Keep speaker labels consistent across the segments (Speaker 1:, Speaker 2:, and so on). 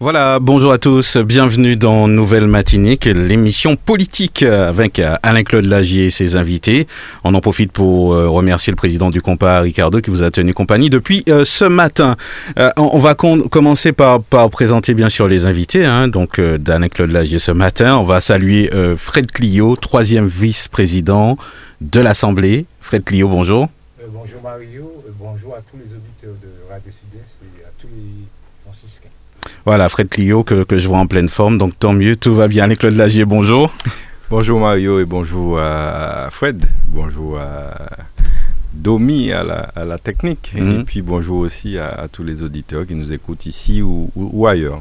Speaker 1: Voilà, bonjour à tous, bienvenue dans Nouvelle Matinique, l'émission politique avec Alain-Claude Lagier et ses invités. On en profite pour euh, remercier le président du compas, Ricardo, qui vous a tenu compagnie depuis euh, ce matin. Euh, on va commencer par, par, présenter bien sûr les invités, hein, donc d'Alain-Claude Lagier ce matin. On va saluer Fred Clio, troisième vice-président de l'Assemblée. Fred Clio, bonjour.
Speaker 2: bonjour Mario, bonjour à tous les auditeurs de Radio
Speaker 1: voilà, Fred Clio que, que, je vois en pleine forme, donc tant mieux, tout va bien. Les Claude Lagier, bonjour.
Speaker 3: Bonjour Mario et bonjour à Fred. Bonjour à Domi à la, à la technique. Et mhm. puis bonjour aussi à, tous les auditeurs qui nous écoutent ici ou ailleurs.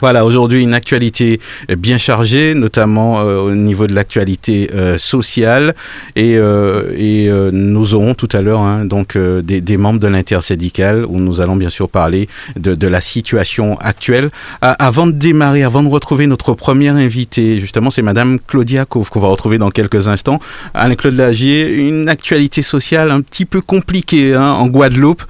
Speaker 1: Voilà, aujourd'hui une actualité bien chargée, notamment euh, au niveau de l'actualité euh, sociale, et, euh, nous aurons tout à l'heure hein, donc des, membres de l'intersyndicale où nous allons bien sûr parler de, la situation actuelle. avant de démarrer, avant de retrouver notre première invitée, justement c'est Madame Claudia qu'on va retrouver dans quelques instants. Alain-Claude Lagier, une actualité sociale un petit peu compliquée hein, en Guadeloupe.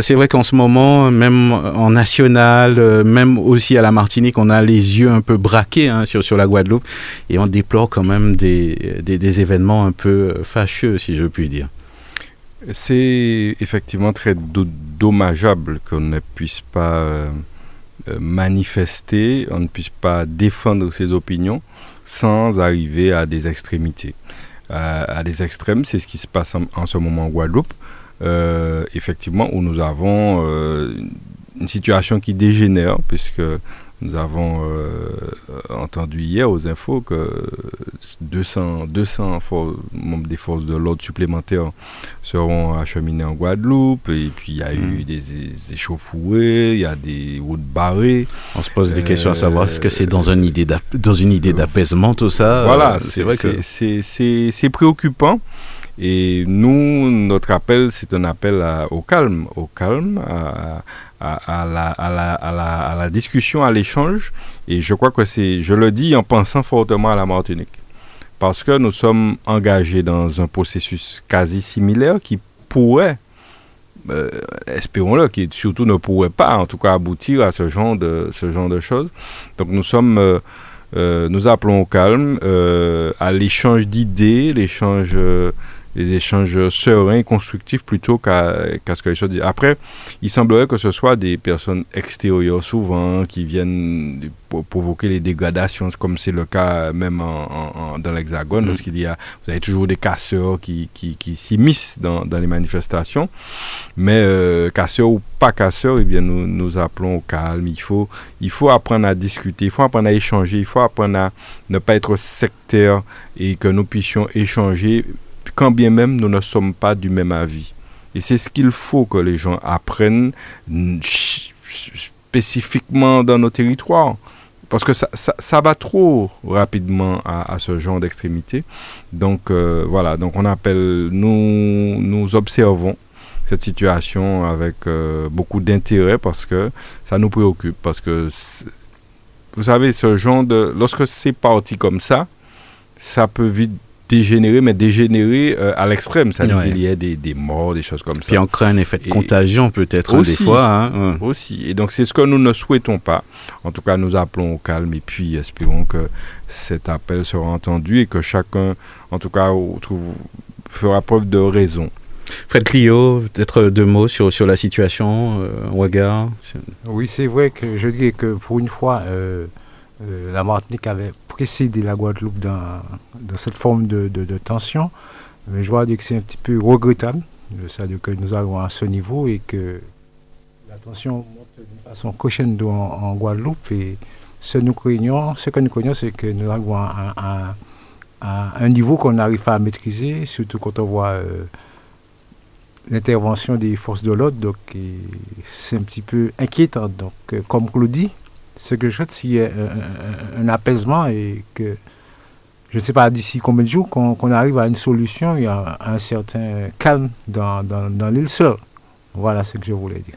Speaker 1: c'est vrai qu'en ce moment, même en national, même aussi à la Martinique, on a les yeux un peu braqués hein, sur, sur la Guadeloupe et on déplore quand même des, des, événements un peu fâcheux, si je puis dire.
Speaker 3: C'est effectivement très dommageable qu'on ne puisse pas euh, euh, manifester, on ne puisse pas défendre ses opinions sans arriver à des extrémités. à des extrêmes, c'est ce qui se passe en, ce moment en Guadeloupe, euh, effectivement, où nous avons une situation qui dégénère, puisque nous avons euh, entendu hier aux infos que 200, 200 membres des forces de l'ordre supplémentaires seront acheminés en Guadeloupe. Et puis il y a eu mm. des, échauffourées, il y a des routes barrées.
Speaker 1: On se pose des questions à savoir est-ce que c'est dans, une idée dans une idée d'apaisement tout ça
Speaker 3: Voilà, euh, c'est vrai que c'est préoccupant. Et nous, notre appel, c'est un appel au calme, au calme, à, à, la, à, la, la, la discussion, à l'échange. Et je crois que c'est, je le dis en pensant fortement à la Martinique. Parce que nous sommes engagés dans un processus quasi similaire qui pourrait, euh, espérons-le, qui surtout ne pourrait pas, en tout cas, aboutir à ce genre de, ce genre de choses. Donc nous sommes, euh, euh, nous appelons au calme, à l'échange d'idées, l'échange des échanges sereins et constructifs plutôt qu'à ce que les choses disent. Après, il semblerait que ce soit des personnes extérieures souvent qui viennent provoquer les dégradations, comme c'est le cas même en, dans l'Hexagone, mm. parce qu'il y a, vous avez toujours des casseurs qui, qui, qui s'immiscent dans, dans, les manifestations. Mais euh, casseurs ou pas casseurs, eh bien, nous, nous appelons au calme. Il faut, il faut apprendre à discuter, il faut apprendre à échanger, il faut apprendre à ne pas être sectaire et que nous puissions échanger quand bien même nous ne sommes pas du même avis. Et c'est ce qu'il faut que les gens apprennent spécifiquement dans nos territoires. Parce que ça, ça, va trop rapidement à, ce genre d'extrémité. Donc euh, voilà, donc on appelle, nous, nous observons cette situation avec euh, beaucoup d'intérêt parce que ça nous préoccupe. Parce que, vous savez, ce genre de... Lorsque c'est parti comme ça, ça peut vite dégénérer, mais dégénérer euh, à l'extrême. Ça veut dire qu'il y a des, des, morts, des choses comme ça.
Speaker 1: Puis on crée un effet de contagion peut-être hein, des fois. Hein,
Speaker 3: Aussi. Et donc c'est ce que nous ne souhaitons pas. En tout cas, nous appelons au calme et puis espérons que cet appel sera entendu et que chacun, en tout cas, trouve, fera preuve de raison.
Speaker 1: Fred Clio, peut-être deux mots sur, sur la situation, euh, Ouagar
Speaker 2: Oui, c'est vrai que je dis que pour une fois, euh, euh, la Martinique avait précédé la Guadeloupe dans, cette forme de, de, tension. Mais je vois que c'est un petit peu regrettable dire que nous allons à ce niveau et que la tension monte de façon crescendo en, Guadeloupe. Et ce, nous craignons, ce que nous craignons, c'est que nous arrivons à, un niveau qu'on n'arrive pas à maîtriser, surtout quand on voit euh, l'intervention des forces de l'ordre. Donc, c'est un petit peu inquiétant. Donc, euh, comme Claudie, ce que je souhaite, c'est un, un, apaisement et que je ne sais pas d'ici combien de jours qu'on arrive à une solution, il y a un certain calme dans, dans l'île seule. Voilà ce que je voulais dire.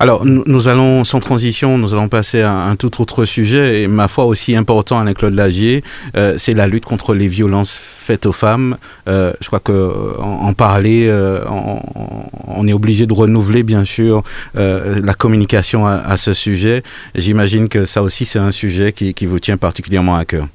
Speaker 1: Alors, nous, allons, sans transition, nous allons passer à un tout autre sujet, et ma foi aussi important, Alain-Claude Lagier, euh, c'est la lutte contre les violences faites aux femmes. Euh, je crois qu'en en, parler, euh, on, est obligé de renouveler, bien sûr, la communication à, ce sujet. J'imagine que ça aussi, c'est un sujet qui, qui vous tient particulièrement à cœur.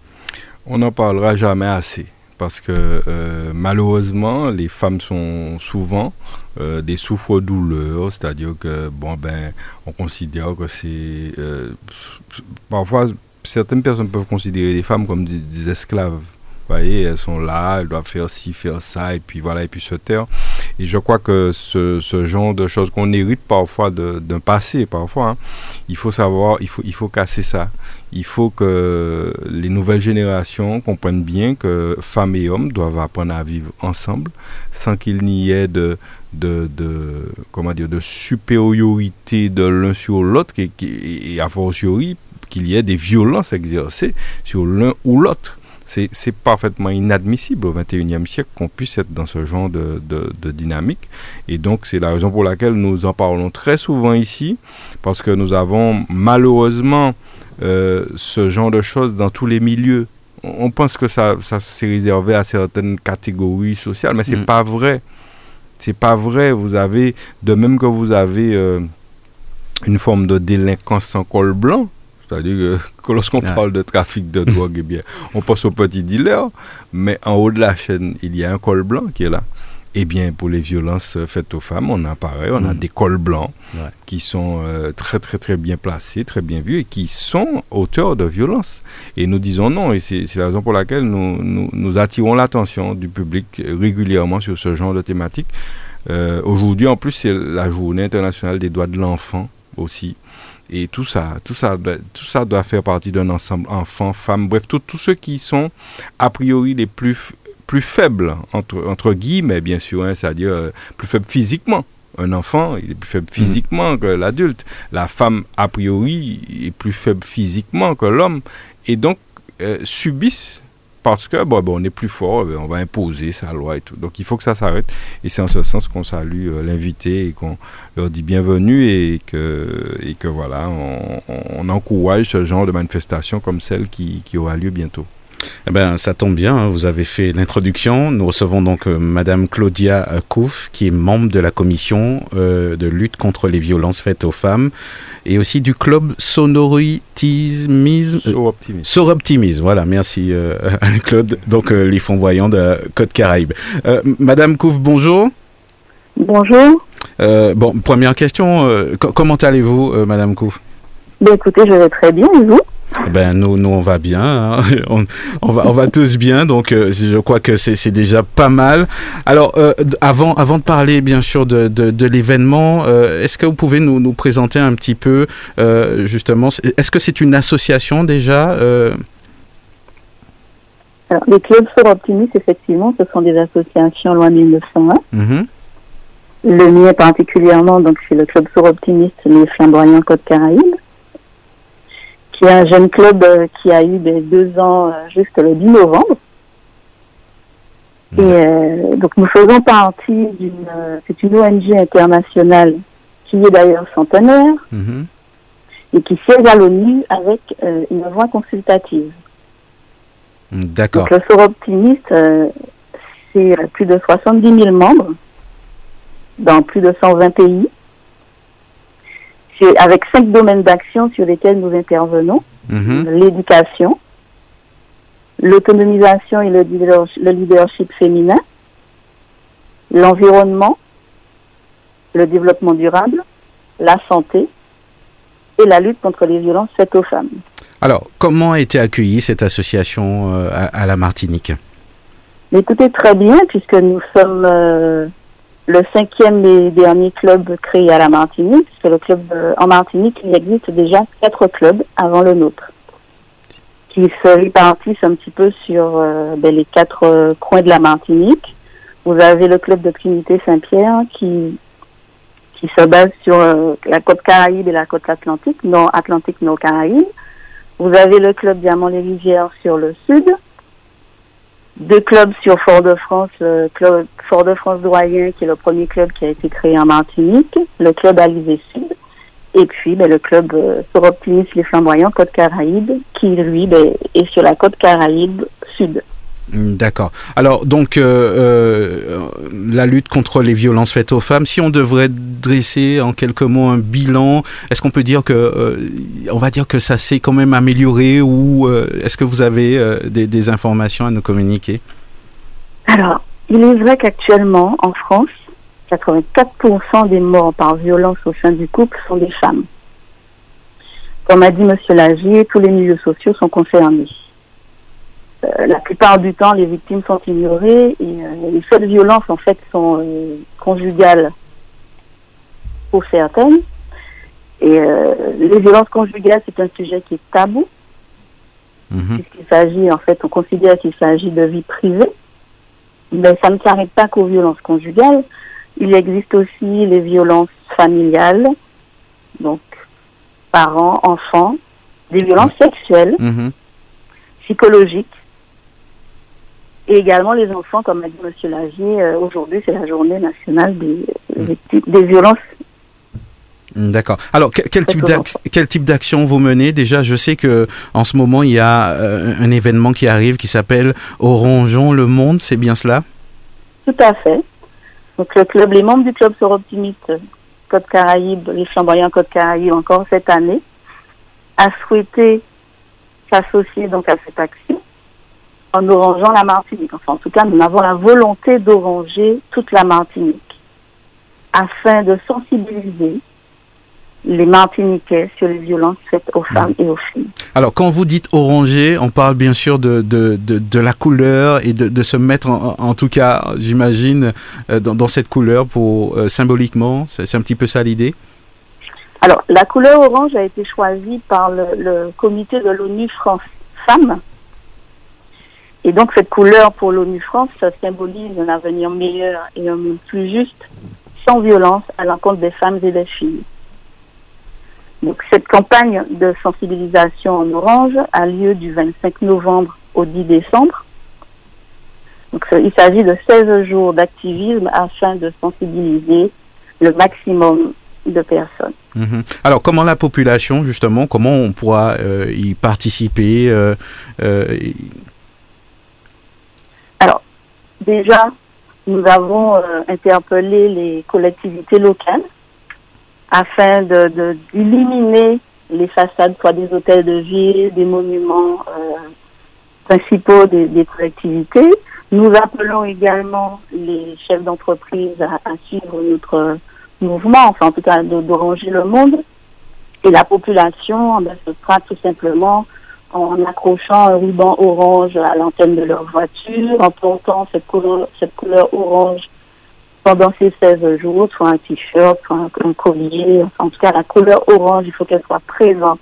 Speaker 3: On n'en parlera jamais assez parce que euh, malheureusement, les femmes sont souvent euh, des souffres-douleurs, c'est-à-dire que, bon, ben, on considère que c'est. Euh, parfois, certaines personnes peuvent considérer les femmes comme des esclaves vous voyez, elles sont là, elles doivent faire ci, faire ça, et puis voilà, et puis se taire. Et je crois que ce, ce genre de choses qu'on hérite parfois d'un passé, parfois, hein, il faut savoir, il faut, il faut casser ça. Il faut que les nouvelles générations comprennent bien que femmes et hommes doivent apprendre à vivre ensemble sans qu'il n'y ait de, de, de, comment dire, de supériorité de l'un sur l'autre et, a fortiori qu'il y ait des violences exercées sur l'un ou l'autre. C'est parfaitement inadmissible au XXIe siècle qu'on puisse être dans ce genre de, dynamique. Et donc, c'est la raison pour laquelle nous en parlons très souvent ici, parce que nous avons malheureusement euh, ce genre de choses dans tous les milieux. On pense que ça, ça s'est réservé à certaines catégories sociales, mais c'est mm. pas vrai. C'est pas vrai. Vous avez, de même que vous avez euh, une forme de délinquance sans col blanc, c'est-à-dire que, lorsqu'on parle de trafic de drogue, eh bien, on pense au petit dealer, mais en haut de la chaîne, il y a un col blanc qui est là. Eh bien, pour les violences faites aux femmes, on a pareil, on a mm. des cols blancs qui sont euh, très, très, très bien placés, très bien vus et qui sont auteurs de violences. Et nous disons non, et c'est la raison pour laquelle nous, nous, attirons l'attention du public régulièrement sur ce genre de thématique. Euh, aujourd'hui, en plus, c'est la journée internationale des droits de l'enfant aussi. Et tout ça, tout ça, tout ça doit faire partie d'un ensemble, enfants, femmes, bref, tous ceux qui sont a priori les plus, plus faibles, entre, entre guillemets, bien sûr, hein, c'est-à-dire euh, plus faibles physiquement. Un enfant, il est plus faible mm. physiquement que l'adulte. La femme, a priori, est plus faible physiquement que l'homme. Et donc, euh, subissent parce que bon, on est plus fort, on va imposer sa loi et tout. Donc il faut que ça s'arrête. Et c'est en ce sens qu'on salue euh, l'invité et qu'on leur dit bienvenue et que, voilà, on, encourage ce genre de manifestation comme celle qui aura lieu bientôt.
Speaker 1: Eh ben, ça tombe bien, hein, vous avez fait l'introduction. Nous recevons donc euh, Madame Claudia Kouf, qui est membre de la commission euh, de lutte contre les violences faites aux femmes et aussi du club Sonoritismisme.
Speaker 3: Soroptimisme.
Speaker 1: Soroptimisme, voilà, merci euh, Anne-Claude, donc les fonds voyants de Côte Caraïbe. Madame Kouf, bonjour.
Speaker 4: Bonjour.
Speaker 1: bon, première question, comment allez-vous, Madame Kouf?
Speaker 4: Ben, Écoutez, je vais très bien, et vous?
Speaker 1: Ben nous, nous on va bien, hein. on, va, on va tous bien, donc euh, je crois que c'est déjà pas mal. Alors euh, avant, avant de parler bien sûr de, de, l'événement, euh, est-ce que vous pouvez nous, nous présenter un petit peu justement, est-ce que c'est une association déjà
Speaker 4: Alors, les clubs for Optimist, effectivement, ce sont des associations loin 1901. Mm-hmm. Le mien particulièrement, donc c'est le club for Optimist, les flamboyants Côte Caraïbes qui est un jeune club euh, qui a eu des deux ans euh, juste le 10 novembre. Et euh, donc nous faisons partie d'une, c'est une ONG internationale qui est d'ailleurs centenaire mm-hmm. et qui siège à l'ONU avec une voix consultative.
Speaker 1: D'accord.
Speaker 4: Donc le Sort Optimiste, c'est plus de 70 000 membres dans plus de 120 pays avec cinq domaines d'action sur lesquels nous intervenons. Mhm. L'éducation, l'autonomisation et le, leadership féminin, l'environnement, le développement durable, la santé et la lutte contre les violences faites aux femmes.
Speaker 1: Alors, comment a été accueillie cette association euh, à, la Martinique?
Speaker 4: Écoutez, très bien, puisque nous sommes euh, le cinquième et dernier club créé à la Martinique, c'est le club euh, en Martinique, il existe déjà quatre clubs avant le nôtre, qui se répartissent un petit peu sur euh, ben, les quatre euh, coins de la Martinique. Vous avez le club de Trinité Saint-Pierre qui qui se base sur la côte Caraïbe et la côte Atlantique, nord Atlantique, nord Caraïbe. Vous avez le club Diamant les Rivières sur le sud, deux clubs sur Fort-de-France, le club Fort-de-France Doyen, qui est le premier club qui a été créé en Martinique, le club Alizé Sud, et puis ben, le club euh, Optimiste Les Flamboyants Côte Caraïbe, qui lui ben, est sur la côte Caraïbe Sud.
Speaker 1: D'accord. Alors, donc, euh, euh, la lutte contre les violences faites aux femmes, si on devrait dresser en quelques mots un bilan, est-ce qu'on peut dire que, euh, on va dire que ça s'est quand même amélioré ou est-ce que vous avez des, des, informations à nous communiquer?
Speaker 4: Alors, il est vrai qu'actuellement, en France, 84% des morts par violence au sein du couple sont des femmes. Comme a dit M. Lagier, tous les milieux sociaux sont concernés. Euh, la plupart du temps, les victimes sont ignorées et euh, les faits de violence, en fait, sont euh, conjugales pour certaines. Et les violences conjugales, c'est un sujet qui est tabou. Mhm. Puisqu'il s'agit, en fait, on considère qu'il s'agit de vie privée. Mais ça ne s'arrête pas qu'aux violences conjugales. Il existe aussi les violences familiales, donc parents, enfants, des violences sexuelles, mhm. psychologiques, et également les enfants, comme a dit M. Lagier, euh, aujourd'hui c'est la journée nationale des, mm. des violences.
Speaker 1: Mm, d'accord. Alors, quel, type quel type d'action vous menez? Déjà, je sais que en ce moment, il y a euh, un événement qui arrive qui s'appelle Orangeons le Monde, c'est bien cela?
Speaker 4: Tout à fait. Donc, le club, les membres du club Sor Optimiste Côte Caraïbe, les flamboyants Côte Caraïbe, encore cette année, a souhaité s'associer donc à cette action en orangeant la Martinique. Enfin, en tout cas, nous avons la volonté d'oranger toute la Martinique afin de sensibiliser les Martiniquais sur les violences faites aux femmes et aux filles.
Speaker 1: Alors, quand vous dites oranger, on parle bien sûr de, de, de, la couleur et de, se mettre, en, tout cas, j'imagine, euh, dans, cette couleur pour euh, symboliquement. C'est un petit peu ça l'idée
Speaker 4: Alors, la couleur orange a été choisie par le, le comité de l'ONU France Femmes et donc cette couleur pour l'ONU France, symbolise un avenir meilleur et un monde plus juste, sans violence, à l'encontre des femmes et des filles. Donc cette campagne de sensibilisation en orange a lieu du 25 novembre au 10 décembre. Donc il s'agit de 16 jours d'activisme afin de sensibiliser le maximum de personnes.
Speaker 1: Mhm. Alors, comment la population, justement, comment on pourra euh, y participer euh, euh,
Speaker 4: Déjà, nous avons euh, interpellé les collectivités locales afin d'éliminer de, les façades, soit des hôtels de ville, des monuments euh, principaux des, collectivités. Nous appelons également les chefs d'entreprise à, suivre notre mouvement, enfin en tout cas de, le monde. Et la population, ce sera tout simplement en accrochant un ruban orange à l'antenne de leur voiture, en portant cette couleur, cette couleur orange pendant ces 16 jours, soit un t-shirt, soit un, collier, en tout cas la couleur orange, il faut qu'elle soit présente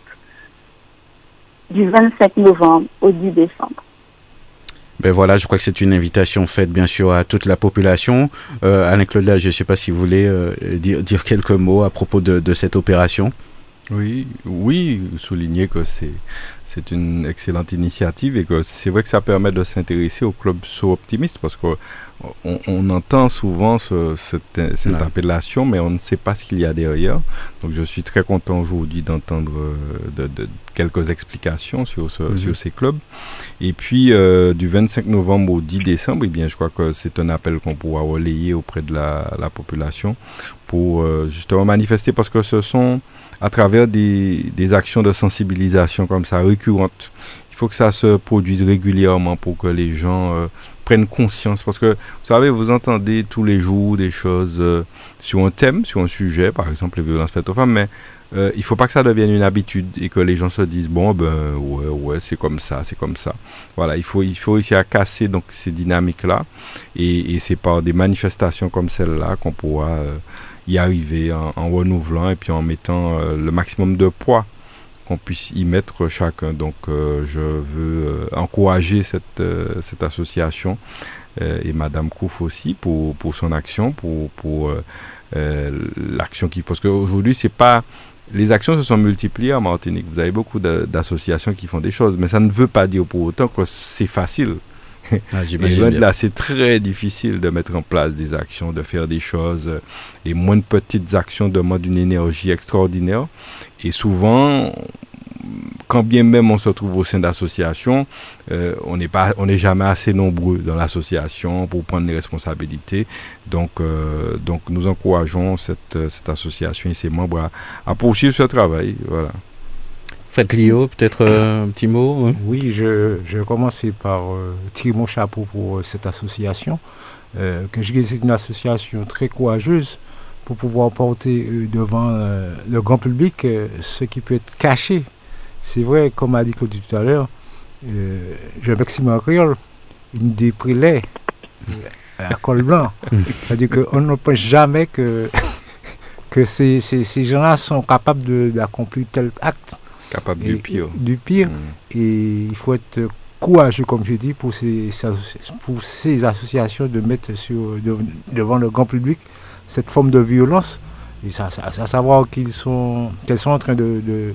Speaker 4: du 25 novembre au 10 décembre.
Speaker 1: Ben voilà, je crois que c'est une invitation faite bien sûr à toute la population. Euh, Alain Claude, je ne sais pas si vous voulez euh, dire, dire, quelques mots à propos de, de cette opération.
Speaker 3: Oui, oui, souligner que c'est c'est une excellente initiative et que c'est vrai que ça permet de s'intéresser au club so optimiste parce qu'on on entend souvent cette, appellation mais on ne sait pas ce qu'il y a derrière. Donc je suis très content aujourd'hui d'entendre euh, de, quelques explications sur, mhm. sur ces clubs. Et puis euh, du 25 novembre au 10 décembre, eh bien, je crois que c'est un appel qu'on pourra relayer auprès de la, population pour euh, justement manifester parce que ce sont à travers des, des, actions de sensibilisation comme ça récurrentes. Il faut que ça se produise régulièrement pour que les gens euh, prennent conscience. Parce que, vous savez, vous entendez tous les jours des choses euh, sur un thème, sur un sujet, par exemple les violences faites aux femmes, mais euh, il ne faut pas que ça devienne une habitude et que les gens se disent bon ben ouais ouais c'est comme ça c'est comme ça voilà il faut il faut essayer à casser donc ces dynamiques là et, et c'est par des manifestations comme celle là qu'on pourra y arriver en, renouvelant et puis en mettant euh, le maximum de poids qu'on puisse y mettre chacun. Donc euh, je veux euh, encourager cette, cette association et Madame Kouf aussi pour, pour son action, pour, pour l'action qui... Parce qu'aujourd'hui, c'est pas... Les actions se sont multipliées en Martinique. Vous avez beaucoup d'associations qui font des choses, mais ça ne veut pas dire pour autant que c'est facile. Ah, et là, c'est très difficile de mettre en place des actions, de faire des choses. Les moins petites actions demandent une énergie extraordinaire. Et souvent, quand bien même on se trouve au sein d'associations, euh, on n'est pas, on n'est jamais assez nombreux dans l'association pour prendre les responsabilités. Donc, euh, donc nous encourageons cette, cette association et ses membres à, poursuivre ce travail. Voilà.
Speaker 1: Fred Lio, peut-être euh, un petit mot
Speaker 2: Oui, je, je vais commencer par tirer mon chapeau pour cette association. que je c'est une association très courageuse pour pouvoir porter devant le grand public ce qui peut être caché c'est vrai, comme a dit Claude tout à l'heure, euh, j'ai Maxime Créole, une des prélais à col blanc. C'est-à-dire qu'on ne pense jamais que, que ces, ces, gens-là sont capables d'accomplir tel acte.
Speaker 3: Capable du pire.
Speaker 2: Du pire. Mm. Et il faut être courageux, comme je dis, pour ces, pour ces associations de mettre sur, devant le grand public cette forme de violence. Et ça, ça, savoir qu'ils sont, qu'elles sont en train de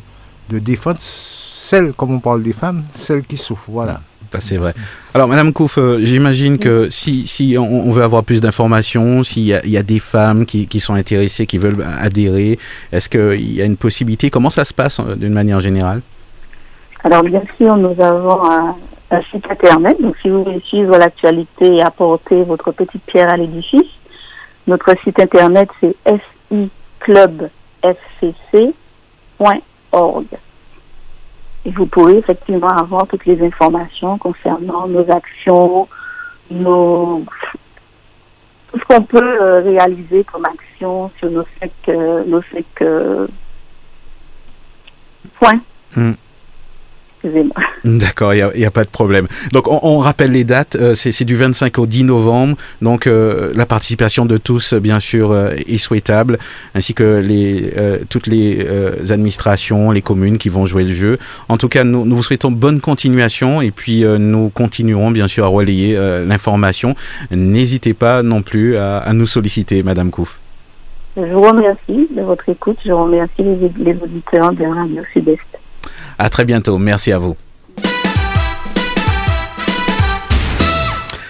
Speaker 2: de défendre celles, comme on parle des femmes, celles qui souffrent. Voilà.
Speaker 1: C'est vrai. Alors, Madame Kouf, euh, j'imagine que si, si on, veut avoir plus d'informations, s'il y, y, a des femmes qui, qui, sont intéressées, qui veulent adhérer, est-ce qu'il y a une possibilité? Comment ça se passe euh, d'une manière générale?
Speaker 4: Alors, bien sûr, nous avons un, site internet. Donc, si vous voulez suivre l'actualité et apporter votre petite pierre à l'édifice, notre site internet, c'est siclubfcc.org. Et vous pouvez effectivement avoir toutes les informations concernant nos actions, nos, tout ce qu'on peut euh, réaliser comme action sur nos cinq, euh, nos euh, points.
Speaker 1: D'accord, il n'y a, pas de problème. Donc, on, rappelle les dates. Euh, c'est du 25 au 10 novembre. Donc, euh, la participation de tous, bien sûr, euh, est souhaitable, ainsi que les, toutes les administrations, les communes qui vont jouer le jeu. En tout cas, nous, nous vous souhaitons bonne continuation et puis nous continuerons, bien sûr, à relayer l'information. N'hésitez pas non plus à, nous solliciter, Madame Kouf.
Speaker 4: Je vous remercie de votre écoute. Je remercie les, les auditeurs de Radio Sud-Est.
Speaker 1: À très bientôt. Merci à vous.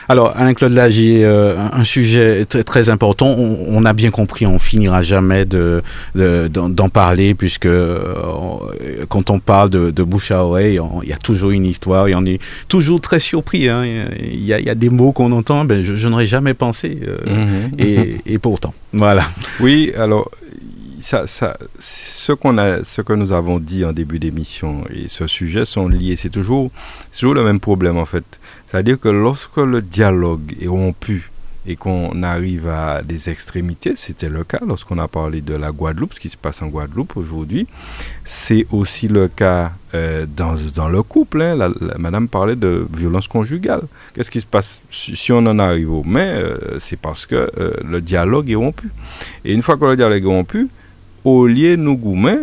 Speaker 1: Alors, Alain-Claude Lagier, euh, un sujet très, très important. On, a bien compris, on finira jamais d'en de, d'en parler, puisque euh, quand on parle de, de bouche à oreille, il y a toujours une histoire et on est toujours très surpris. Hein. Il, y a, des mots qu'on entend, ben, je, n'aurais jamais pensé. Euh, mhm. et, et pourtant, voilà.
Speaker 3: Oui, alors ce, qu'on a, ce que nous avons dit en début d'émission et ce sujet sont liés. C'est toujours, toujours le même problème en fait. C'est-à-dire que lorsque le dialogue est rompu et qu'on arrive à des extrémités, c'était le cas lorsqu'on a parlé de la Guadeloupe, ce qui se passe en Guadeloupe aujourd'hui, c'est aussi le cas euh, dans, dans, le couple. Hein. madame parlait de violence conjugale. Qu'est-ce qui se passe si on en arrive au mais euh, C'est parce que euh, le dialogue est rompu. Et une fois que le dialogue est rompu, au lieu nous goumer,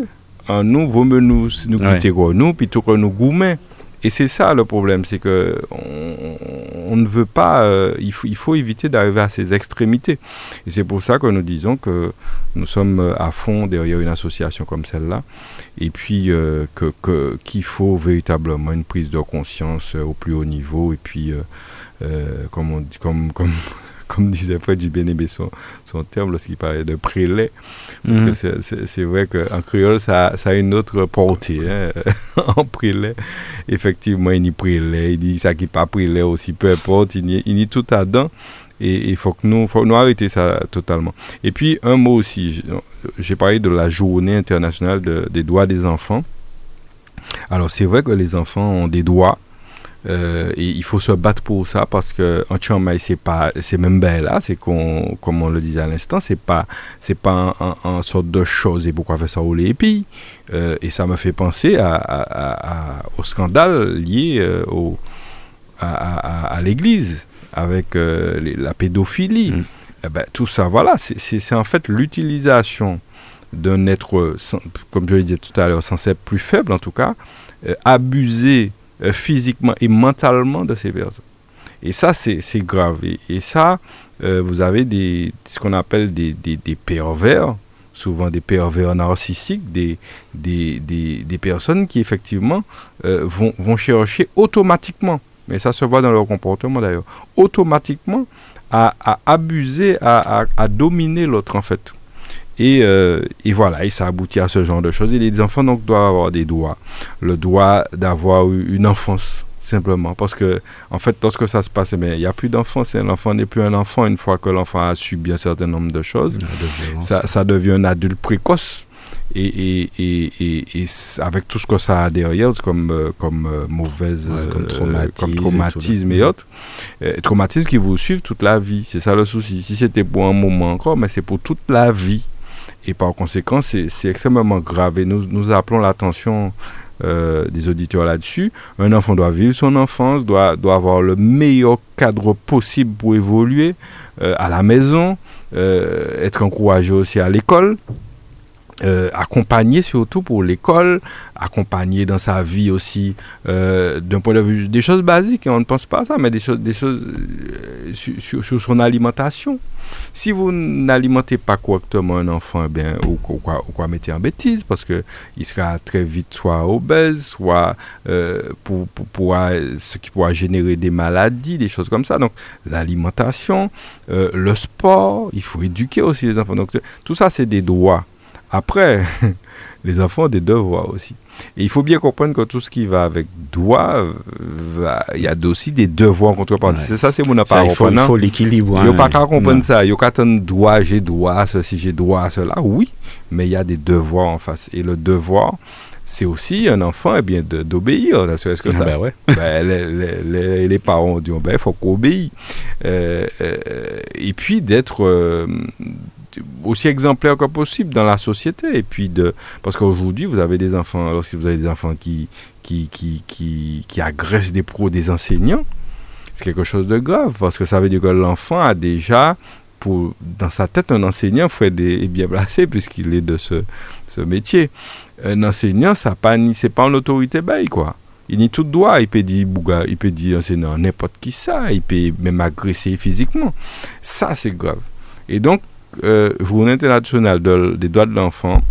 Speaker 3: nous vaut nous nous quitter nous plutôt que nous goumer. Et c'est ça le problème, c'est que on, ne veut pas, euh, il, faut, il faut éviter d'arriver à ces extrémités. Et c'est pour ça que nous disons que nous sommes à fond derrière une association comme celle-là, et puis euh, que qu'il faut véritablement une prise de conscience au plus haut niveau, et puis euh, comme on dit, comme comme comme disait Fred du Bénébé son, son terme lorsqu'il parlait de prélais. Parce que mhm. c'est vrai qu'en créole, ça, ça, a une autre portée. Hein. en prélais, effectivement, il y a prélais, il dit ça qui pas prélais aussi, peu importe, il y a, tout à dedans. Et il faut que nous, faut nous arrêter ça totalement. Et puis, un mot aussi, j'ai parlé de la journée internationale des droits des enfants. Alors, c'est vrai que les enfants ont des droits, euh, et il faut se battre pour ça parce que en Chiang c'est pas, c'est même belle là, c'est qu'on, comme on le disait à l'instant, c'est pas, c'est pas un, sorte de chose. Et pourquoi faire ça au lépi euh, Et ça me fait penser à, au scandale lié euh, au, à, l'Église avec la pédophilie. Mm. Eh ben, tout ça, voilà, c'est en fait l'utilisation d'un être, comme je le disais tout à l'heure, censé être plus faible en tout cas, euh, physiquement et mentalement de ces personnes. Et ça, c'est grave. Et, ça, euh, vous avez des, ce qu'on appelle des, des, pervers, souvent des pervers narcissiques, des, des, des personnes qui effectivement euh, vont, vont chercher automatiquement mais ça se voit dans leur comportement d'ailleurs, automatiquement à, abuser, à, dominer l'autre en fait. Et, euh, et, voilà, et ça aboutit à ce genre de choses. Et les enfants donc doivent avoir des droits. Le droit d'avoir une enfance, simplement. Parce que, en fait, lorsque ça se passe, eh il n'y a plus d'enfant. L'enfant n'est plus un enfant une fois que l'enfant a subi un certain nombre de choses. Ça, ça, devient un adulte précoce. Et, et, et, avec tout ce que ça a derrière, comme, euh, comme euh, mauvaise,
Speaker 1: comme, euh,
Speaker 3: traumatisme, et, autres, traumatisme qui vous suivent toute la vie. C'est ça le souci. Si c'était pour un moment encore, mais c'est pour toute la vie. Et par conséquent, c'est extrêmement grave. Et nous, appelons l'attention euh, des auditeurs là-dessus. Un enfant doit vivre son enfance, doit, doit avoir le meilleur cadre possible pour évoluer euh, à la maison, euh, être encouragé aussi à l'école. Euh, accompagner surtout pour l'école, accompagner dans sa vie aussi euh, d'un point de vue des choses basiques, on ne pense pas à ça, mais des choses, euh, sur, son alimentation. Si vous n'alimentez pas correctement un enfant, eh bien, ou, quoi, ou quoi mettez en bêtise, parce que il sera très vite soit obèse, soit pour, pour, pour, ce qui pourra générer des maladies, des choses comme ça. Donc l'alimentation, le sport, il faut éduquer aussi les enfants. Donc tout ça, c'est des droits après, les enfants ont des devoirs aussi. Et il faut bien comprendre que tout ce qui va avec doit, il y a aussi des devoirs en contrepartie. C'est ça, c'est mon appareil.
Speaker 1: Il faut, faut l'équilibre.
Speaker 3: Il n'y a pas qu'à comprendre ça. Il n'y a qu'à droit, j'ai droit, ceci, j'ai droit à cela. Oui, mais il y a des devoirs en face. Et le devoir, c'est aussi un enfant eh bien d'obéir est-ce que ça
Speaker 1: ben ouais.
Speaker 3: ben, les, les, parents disent ben il faut qu'on obéisse euh, euh, et puis d'être euh, aussi exemplaire que possible dans la société. Et puis de, parce qu'aujourd'hui, vous avez des enfants, lorsque vous avez des enfants qui, qui, qui, qui, qui agressent des pros, des enseignants, c'est quelque chose de grave, parce que ça veut dire que l'enfant a déjà, pour, dans sa tête, un enseignant Fred est bien placé, puisqu'il est de ce, ce métier. Un enseignant, ça pas, c'est pas une autorité bail, quoi. Il n'y tout droit, il peut dire bouga, il peut dire enseignant n'importe qui ça, il peut même agresser physiquement. Ça, c'est grave. Et donc, euh, journée internationale des droits de l'enfant,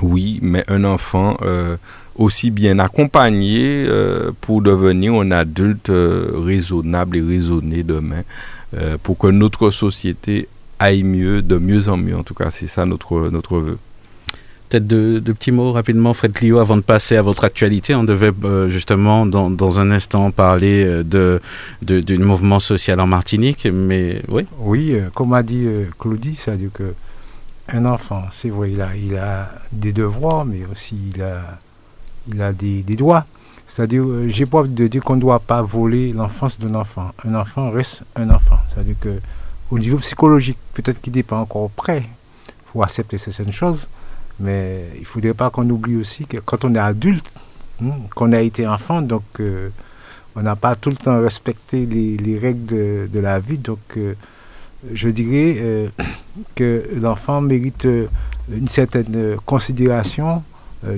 Speaker 3: oui, mais un enfant euh, aussi bien accompagné euh, pour devenir un adulte raisonnable et raisonné demain, pour que notre société aille mieux, de mieux en mieux. En tout cas, c'est ça notre, notre vœu.
Speaker 1: Peut-être deux, petits mots rapidement, Fred Clio, avant de passer à votre actualité. On devait euh, justement dans, dans, un instant parler euh, de, de, du mouvement social en Martinique, mais oui.
Speaker 2: Oui, euh, comme a dit Claudie, c'est-à-dire que un enfant, c'est vrai, il a, il a des devoirs, mais aussi il a, il a des, des droits. C'est-à-dire, j'ai pas de dire qu'on ne doit pas voler l'enfance d'un enfant. Un enfant reste un enfant. C'est-à-dire que au niveau psychologique, peut-être qu'il n'est pas encore prêt pour accepter certaines choses. Mais il ne faudrait pas qu'on oublie aussi que quand on est adulte, hein, qu'on a été enfant, donc euh, on n'a pas tout le temps respecté les, règles de, la vie. Donc euh, je dirais euh, que l'enfant mérite une certaine considération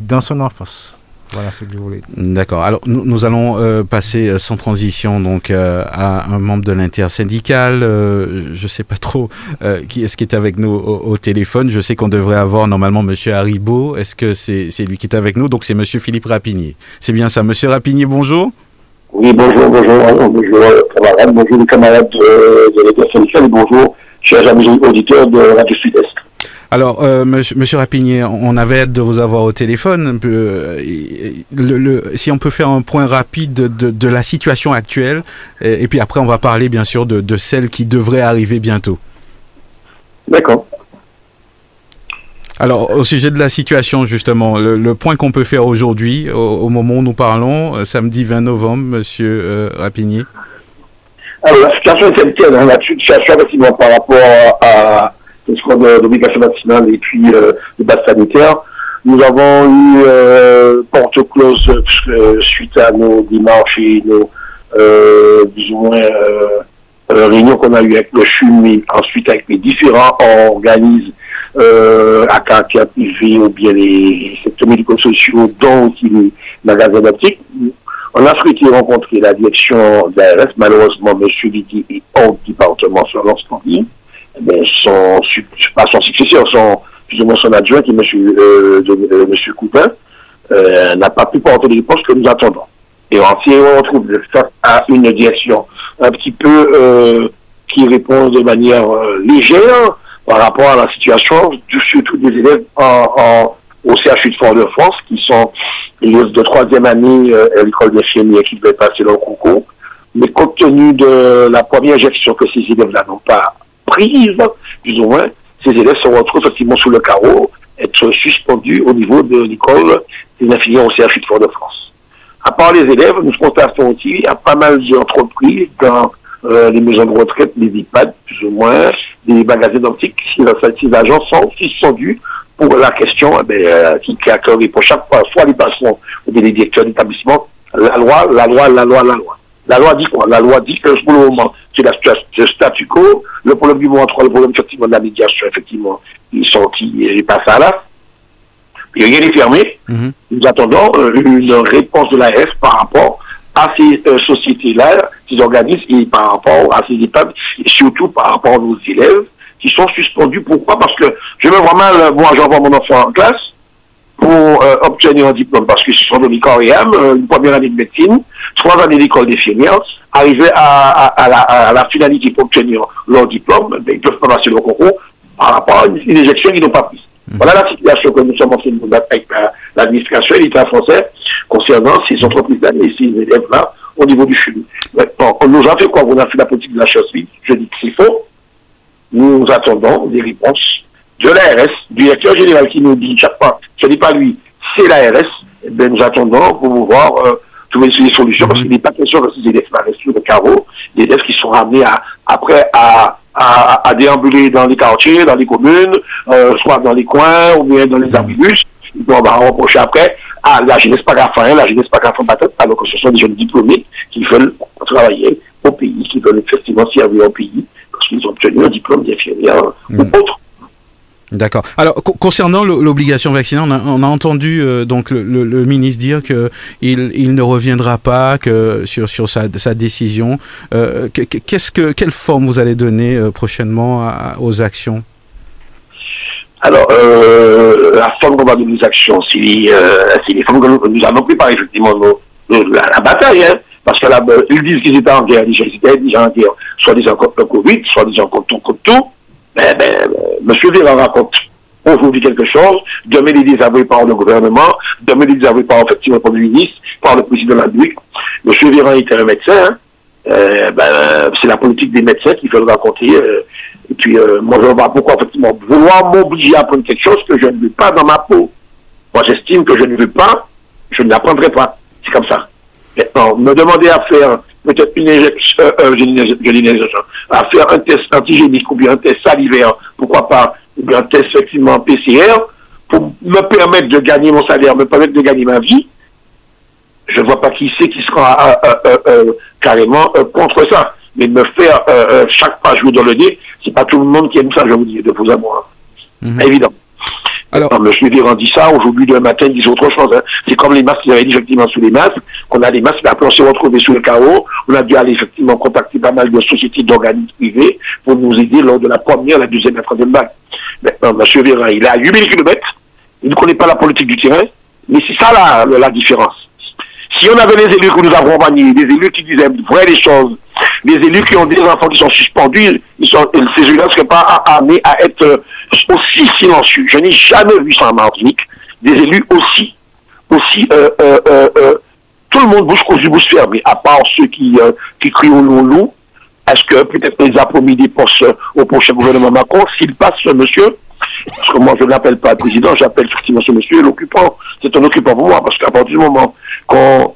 Speaker 2: dans son enfance. Voilà ce que je voulais
Speaker 1: dire. D'accord. Alors, nous, nous allons euh, passer euh, sans transition donc euh, à un membre de l'intersyndical. je ne sais pas trop qui est-ce qui est avec nous au, téléphone. Je sais qu'on devrait avoir normalement Monsieur Haribo. Est-ce que c'est lui qui est avec nous? Donc, c'est Monsieur Philippe Rapinier. C'est bien ça. Monsieur Rapinier, bonjour.
Speaker 5: Oui, bonjour, bonjour, bonjour, camarades, bonjour les camarades de, de l'intersyndical et bonjour, chers amis auditeurs de Radio Sud-Est.
Speaker 1: Alors, euh, monsieur, Rapinier, on avait hâte de vous avoir au téléphone. Euh, le, si on peut faire un point rapide de, la situation actuelle, et, puis après on va parler bien sûr de, celle qui devrait arriver bientôt.
Speaker 5: D'accord.
Speaker 1: Alors, au sujet de la situation, justement, le, point qu'on peut faire aujourd'hui, au, moment où nous parlons, euh, samedi 20 novembre, monsieur Rapinier.
Speaker 5: Alors, la situation est hein, la situation effectivement par rapport à ce sera d'obligation vaccinale et puis euh, de base sanitaire. Nous avons eu euh, porte close euh, suite à nos démarches et nos euh, ou moins euh, réunions qu'on a eues avec le CHUM et ensuite avec les différents organismes euh, à caractère privé ou bien les secteurs médico-sociaux, dont aussi les magasins d'optique. On a souhaité rencontrer la direction d'ARS. Malheureusement, M. Lidi est hors département sur l'instant son, pas son successeur, son, son adjoint, qui est M. Euh, euh, monsieur Coupin, euh, n'a pas pu porter les réponses que nous attendons. Et on se retrouve face à une direction un petit peu euh, qui répond de manière euh, légère par rapport à la situation, surtout des élèves en, au CHU de Fort-de-France, qui sont les de troisième année à l'école d'infirmiers qui devaient passer leur concours. Mais compte tenu de la première gestion que ces élèves-là n'ont pas prise, plus ou moins, ces élèves se retrouvent effectivement sous le carreau, être suspendus au niveau de l'école des infirmiers au CHU de Fort-de-France. À part les élèves, nous constatons aussi a pas mal d'entreprises dans euh, les maisons de retraite, les EHPAD, plus ou moins, des magasins d'optique, ces agents sont suspendus pour la question eh ben, euh, qui, qui pour chaque fois, soit les patrons ou les directeurs d'établissement, la loi, la loi, la loi, la loi. La loi dit quoi? La loi dit que pour le moment, c'est le statu quo. Le problème du moment 3, le problème effectivement de la médiation, effectivement, ils sont qui passe à là. Il rien n'est fermé. Mhm. Nous attendons euh, une réponse de l'AS par rapport à ces euh, sociétés-là, ces organismes, et par rapport à ces étapes, et surtout par rapport à nos élèves qui sont suspendus. Pourquoi? Parce que je me vois mal, moi j'envoie mon enfant en classe pour euh, obtenir un diplôme, parce que ce sont des coréens, une première année de médecine, trois années d'école d'infirmière, arriver à, à, la, finalité pour obtenir leur diplôme, ben, ils peuvent pas passer le concours par rapport à une, une éjection qu'ils n'ont pas prise. Mhm. Voilà la situation que nous sommes en train de battre avec l'administration et l'État français concernant ces entreprises-là et ces élèves-là au niveau du CHU. Maintenant, on nous a fait quoi? On a fait la politique de la chasse. Je dis que c'est faux. Nous attendons des réponses de l'ARS, du directeur général qui nous dit chaque fois, ce n'est pas lui, c'est l'ARS. Eh bien, nous attendons pour pouvoir euh, trouver des solutions parce qu'il n'est pas question que ces élèves restent sur le carreau, des élèves qui sont ramenés à, après à à, à, déambuler dans les quartiers, dans les communes, euh, soit dans les coins ou bien dans les arbibus. on va reprocher après, ah, la jeunesse pas grave, la jeunesse pas grave alors que ce sont des jeunes diplômés qui veulent travailler au pays, qui veulent effectivement servir au pays, parce qu'ils ont obtenu un diplôme d'infirmière ou hmm. autre.
Speaker 1: D'accord. Alors concernant l'obligation vaccinale, on a, entendu euh, donc le, ministre dire que il, ne reviendra pas que sur sur sa, décision. Euh, qu'est-ce que quelle forme vous allez donner euh, prochainement aux actions?
Speaker 5: Alors la forme qu'on va donner aux actions, c'est les formes que nous, allons préparer effectivement la, bataille. Hein, parce qu'ils disent qu'ils étaient en guerre, ils étaient déjà en guerre, soit disant contre le Covid, soit disant contre contre tout. Ben, ben, M. Véran raconte aujourd'hui quelque chose, demain il est désavoué par le gouvernement, demain il est désavoué par effectivement le ministre, par le président de la République. M. Véran était un médecin, hein. euh, ben, c'est la politique des médecins qui fait le raconter. Euh, et puis, euh, moi, je vois pourquoi, effectivement, vouloir m'obliger à apprendre quelque chose que je ne veux pas dans ma peau. Moi, j'estime que je ne veux pas, je ne l'apprendrai pas. C'est comme ça. Maintenant, me demander à faire peut-être une injection, euh, à faire un test antigénique ou bien un test salivaire, pourquoi pas, ou bien un test effectivement PCR, pour me permettre de gagner mon salaire, me permettre de gagner ma vie, je ne vois pas qui c'est qui sera euh, euh, carrément contre ça. Mais me faire chaque page jouer dans le nez, c'est pas tout le monde qui aime ça, je vous dis, de vous à moi. Mhm. Évident. Alors. Véran dit ça, aujourd'hui, demain matin, ils disent autre chose. Hein. C'est comme les masques qu'ils avaient dit effectivement sous les masques, qu'on a des masques, après on s'est retrouvé sous le chaos. On a dû aller effectivement contacter pas mal de sociétés d'organismes privés pour nous aider lors de la première, la deuxième la troisième vague. Maintenant, M. Véran, il à 8000 km, il ne connaît pas la politique du terrain, mais c'est ça la différence. Si on avait les élus que nous avons accompagnés, des élus qui disaient vraies les choses, des élus qui ont des enfants qui sont suspendus, ils sont, ces élus ne seraient pas amenés à être aussi silencieux. Je n'ai jamais vu ça en Martinique. Des élus aussi, aussi, euh, euh, euh, tout le monde bouge du bouche fermée, à part ceux qui, qui crient au loup Est-ce que peut-être les a promis des postes au prochain gouvernement Macron? S'il passe, ce monsieur, parce que moi je ne l'appelle pas président, j'appelle effectivement ce monsieur l'occupant. C'est un occupant pour moi, parce qu'à partir du moment qu'on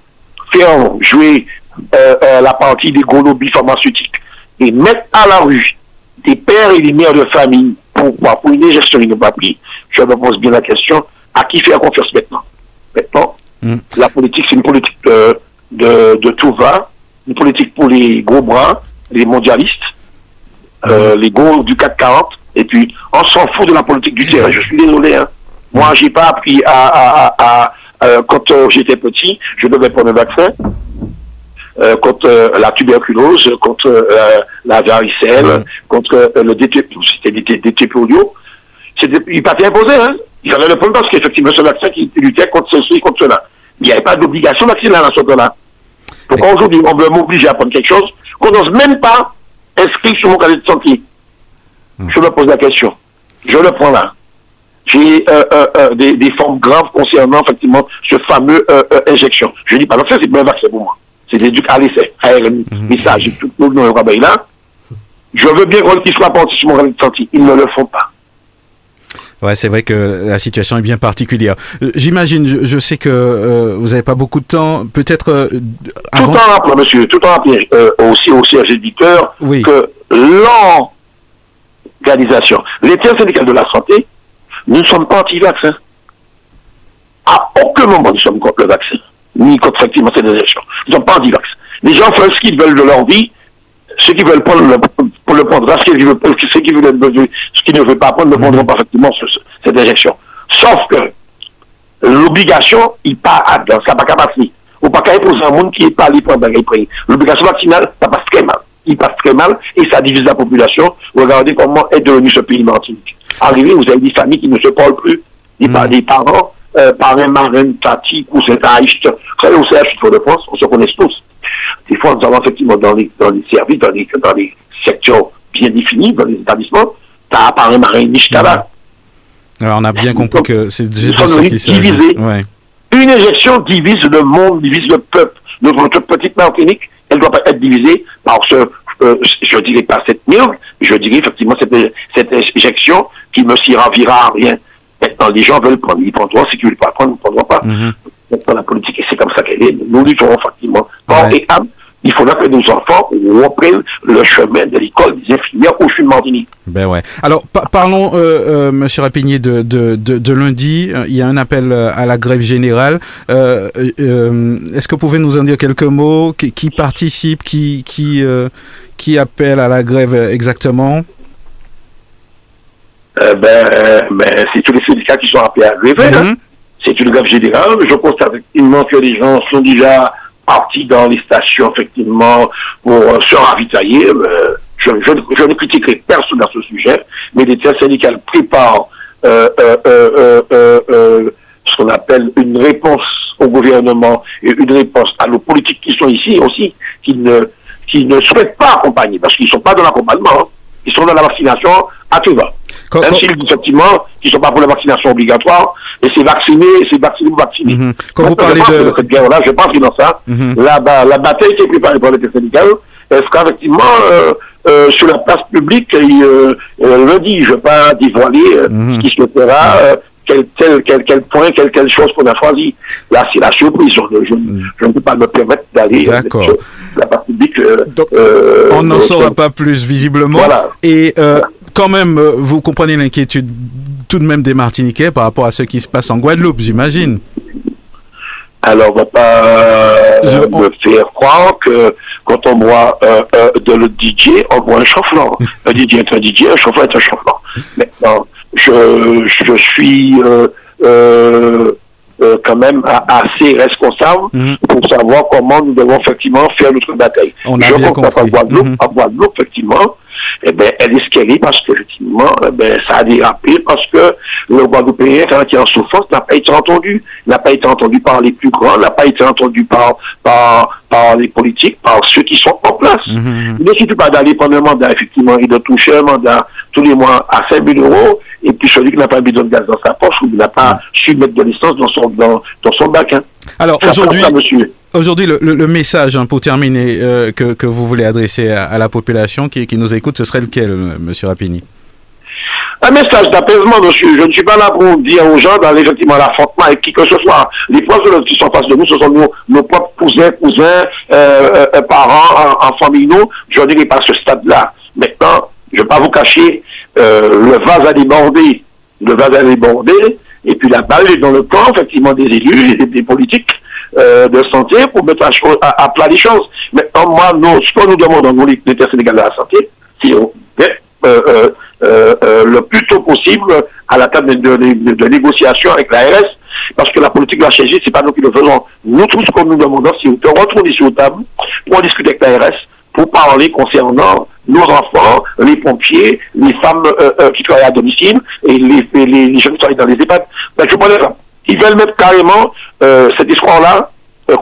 Speaker 5: fait jouer la partie des gros lobbies pharmaceutiques et mettre à la rue des pères et des mères de famille pour, pour une gestion pas pris, je me pose bien la question, à qui faire confiance maintenant? Maintenant, hmm. la politique, c'est une politique de, de, tout va, une politique pour les gros bras, les mondialistes, euh, les gros du 440, et puis on s'en fout de la politique du terrain. Je suis désolé. Hein. Moi, j'ai pas appris à, à, euh, quand euh, j'étais petit, je devais prendre un vaccin. Euh, contre euh, la tuberculose, contre la varicelle, contre le DTP audio. Il pas imposé, hein. Il fallait le prendre parce qu'effectivement, ce vaccin qui luttait contre ceci, contre cela. Il n'y avait pas d'obligation vaccinale à ce moment-là. Pourquoi aujourd'hui on veut m'obliger à prendre quelque chose qu'on n'ose même pas inscrire sur mon cahier de santé? Je me pose la question. Je le prends là. J'ai euh, euh, euh, des, formes graves concernant effectivement ce fameux injection. Je dis pas, non, ça c'est pas un vaccin pour moi. C'est des trucs à l'essai, ARN, message, tout le monde là. Je veux bien qu'ils soient portés sur mon santé. Ils ne le font pas.
Speaker 1: Ouais, c'est vrai que la situation est bien particulière. J'imagine, je, sais que euh, vous n'avez pas beaucoup de temps. Peut-être euh,
Speaker 5: avant... Tout en rappelant, monsieur, tout en rappelant aussi au CRG éditeur oui. que l'organisation, l'État syndical de la santé, nous ne sommes pas anti-vaccins. À aucun moment nous sommes contre le vaccin, ni contre effectivement cette injection. Nous ne sommes pas anti-vaccins. Les gens font ce qu'ils veulent de leur vie ceux qui veulent prendre le, pour le prendre, ceux qui, veulent, ceux qui, veulent, ceux qui ne veulent pas prendre ne prendront pas effectivement cette injection. Sauf que l'obligation, il part à dans ça pas passer. Ou pas qu'à imposer un monde qui n'est pas allé prendre L'obligation vaccinale, ça passe très mal. Il passe très mal et ça divise la population. Regardez comment est devenu ce pays Martinique. Arrivé, vous avez des familles qui ne se parlent plus. Des, mmh. des parents, euh, parrains, marraines, tati, cousins, taïstes. Vous savez, au CH de France, on se connaît tous. Des fois, nous avons effectivement dans les, dans les services, dans les, dans les secteurs bien définis, dans les établissements, tu as appareil marin niche Alors,
Speaker 1: on a bien compris que c'est
Speaker 5: ça qu'il s'agit. Une éjection divise le monde, divise le peuple. Notre petite Martinique, ne doit pas être divisée par ce, euh, je dirais pas cette mille, je dirais effectivement cette, cette éjection qui ne s'y ravira à rien. Maintenant, les gens veulent prendre, ils prendront, si tu ne veulent pas prendre, ils ne prendront pas. Mm Dans la politique, c'est comme ça qu'elle est. Nous lutterons effectivement corps et âme il faudra que nos enfants reprennent le chemin de l'école des infirmières au sud Martinique.
Speaker 1: Ben ouais. Alors parlons, euh, euh, Monsieur Rapinier, de, de, de, lundi. Il y a un appel à la grève générale. Euh, est-ce que vous pouvez nous en dire quelques mots? Qui, participe, qui qui qui appelle à la grève exactement?
Speaker 5: Ben, ben c'est tous les syndicats qui sont appelés à grève. Hein. Mm-hmm. C'est une grève générale. Je constate effectivement que les gens sont déjà partis dans les stations, effectivement, pour euh, se ravitailler. Euh, je, ne critiquerai personne à ce sujet, mais les tiers syndicales préparent euh, ce qu'on appelle une réponse au gouvernement et une réponse à nos politiques qui sont ici aussi, qui ne, qui ne souhaitent pas accompagner, parce qu'ils ne sont pas dans l'accompagnement, hein. ils sont dans la vaccination à tout va. Même s'ils disent effectivement qu'ils ne sont pas pour la vaccination obligatoire, et c'est vacciné, c'est vacciné ou vacciné.
Speaker 1: Mhm. Quand vous parlez de...
Speaker 5: cette guerre-là, je pense que dans ça, mhm. la, la, bataille qui est préparée par les syndicales, est-ce qu'effectivement, euh, euh, sur la place publique, il euh, le dit, je ne vais pas dévoiler mhm. ce qui se fera, quel, quel, quel, quel, point, quelle, quelle chose qu'on a choisi. Là, c'est la surprise. Je, je, ne peux pas me permettre d'aller
Speaker 1: sur
Speaker 5: la place publique.
Speaker 1: on n'en saura pas plus, visiblement. Voilà. Et quand même, vous comprenez l'inquiétude tout de même des Martiniquais par rapport à ce qui se passe en Guadeloupe, j'imagine.
Speaker 5: Alors, on va pas me faire croire que quand on boit euh, euh, de le DJ, on boit un chauffeur. un DJ est un DJ, un chauffeur est un chauffeur. Maintenant, je, je suis euh, quand même assez responsable mhm. pour savoir comment nous devons effectivement faire notre bataille.
Speaker 1: On a je bien compris.
Speaker 5: En Guadeloupe, mhm. en Guadeloupe, effectivement, eh ben, elle est scellée parce que, effectivement, eh ben, ça a dérapé parce que le Guadeloupéen, quand il est en souffrance, n'a pas été entendu. N'a pas été entendu par les plus grands, n'a pas été entendu par, par, par les politiques, par ceux qui sont en place. Mhm, mhm. Il ne suffit pas d'aller prendre un mandat, effectivement, et de toucher un mandat tous les mois à 5 000 euros, et puis celui qui n'a pas un bidon de gaz dans sa poche ou qui n'a pas su mettre de l'essence dans son, dans, dans son bac. Hein.
Speaker 1: Alors aujourd'hui, aujourd'hui le, le, message hein, pour terminer euh, que, que, vous voulez adresser à, la population qui, qui, nous écoute, ce serait lequel, Monsieur Rapini?
Speaker 5: Un message d'apaisement, monsieur. Je ne suis pas là pour dire aux gens d'aller effectivement à l'affrontement avec qui que ce soit. Les proches qui sont en face de nous, ce sont nos, nos propres cousins, cousins, euh, euh, parents, enfants nous. Je n'irai pas à ce stade-là. Maintenant, je ne vais pas vous cacher, le vase a débordé. Le vase a débordé. Et puis la balle est dans le camp, effectivement, des élus et des politiques euh, de santé pour mettre à, plat les choses. Mais moi, nous, ce que nous demandons, nous, l'État sénégal de la santé, c'est euh, euh, euh, le plus tôt possible à la table de, négociation avec l'ARS, parce que la politique de la CG, c'est pas nous qui le faisons. Nous, tout ce que nous demandons, c'est de retourner sur la table pour discuter avec l'ARS, pour parler concernant nos enfants, les pompiers, les femmes euh, euh, qui travaillent à domicile et les, jeunes qui travaillent dans les EHPAD. Ben, je ils veulent mettre carrément euh, cette histoire-là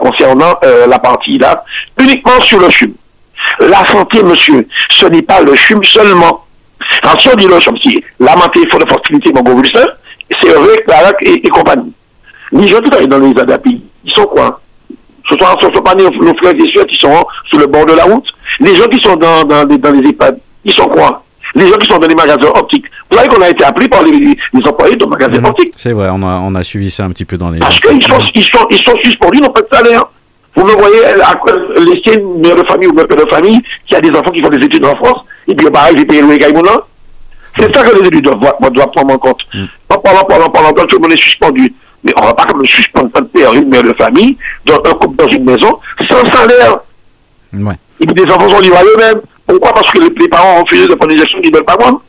Speaker 5: concernant la partie là, uniquement sur le CHUM. La santé, monsieur, ce n'est pas le CHUM seulement. Quand on dit le CHUM, c'est la santé, il faut de fertilité, mon c'est vrai, Clarac et, et compagnie. Les gens qui travaillent dans les ADAPI, ils sont quoi? Ce ne sont, pas nos, frères et sœurs qui sont sur le bord de la route. Les gens qui sont dans, dans, dans les EHPAD, ils sont quoi? Les gens qui sont dans les magasins optiques. Vous savez qu'on a été appelé par les, les employés de magasins mhm. optiques?
Speaker 1: C'est vrai, on a, on a suivi ça un petit peu dans les...
Speaker 5: Parce qu'ils sont, ils sont, ils sont suspendus, ils n'ont pas de salaire. Vous me voyez laisser une mère de famille ou un père de famille qui a des enfants qui font des études en France, et puis pareil, j'ai payé le là. C'est ça que les élus doivent, doivent prendre en compte. Mm. Pas pendant, pendant, pendant, tout le monde est suspendu. Mais on ne va pas comme suspendre un père, une mère de famille, dans un couple dans une maison, sans salaire. Ouais. Et puis des enfants sont livrés à eux-mêmes. Pourquoi? Parce que les, parents ont refusé de prendre une injection qu'ils ne veulent pas prendre.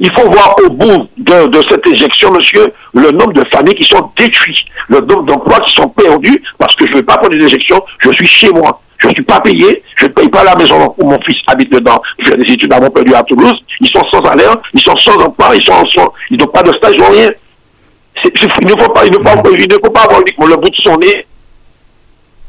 Speaker 5: Il faut voir au bout de, cette injection, monsieur, le nombre de familles qui sont détruites, le nombre d'emplois qui sont perdus parce que je ne veux pas prendre une injection, je suis chez moi. Je ne suis pas payé, je ne paye pas la maison où mon fils habite dedans. Je fais des études à Montpellier, à Toulouse. Ils sont sans salaire, ils sont sans emploi, ils sont, ils n'ont pas de stage, ils n'ont rien. Il ne faut pas, il ne faut pas, il ne faut pas avoir le bout de son nez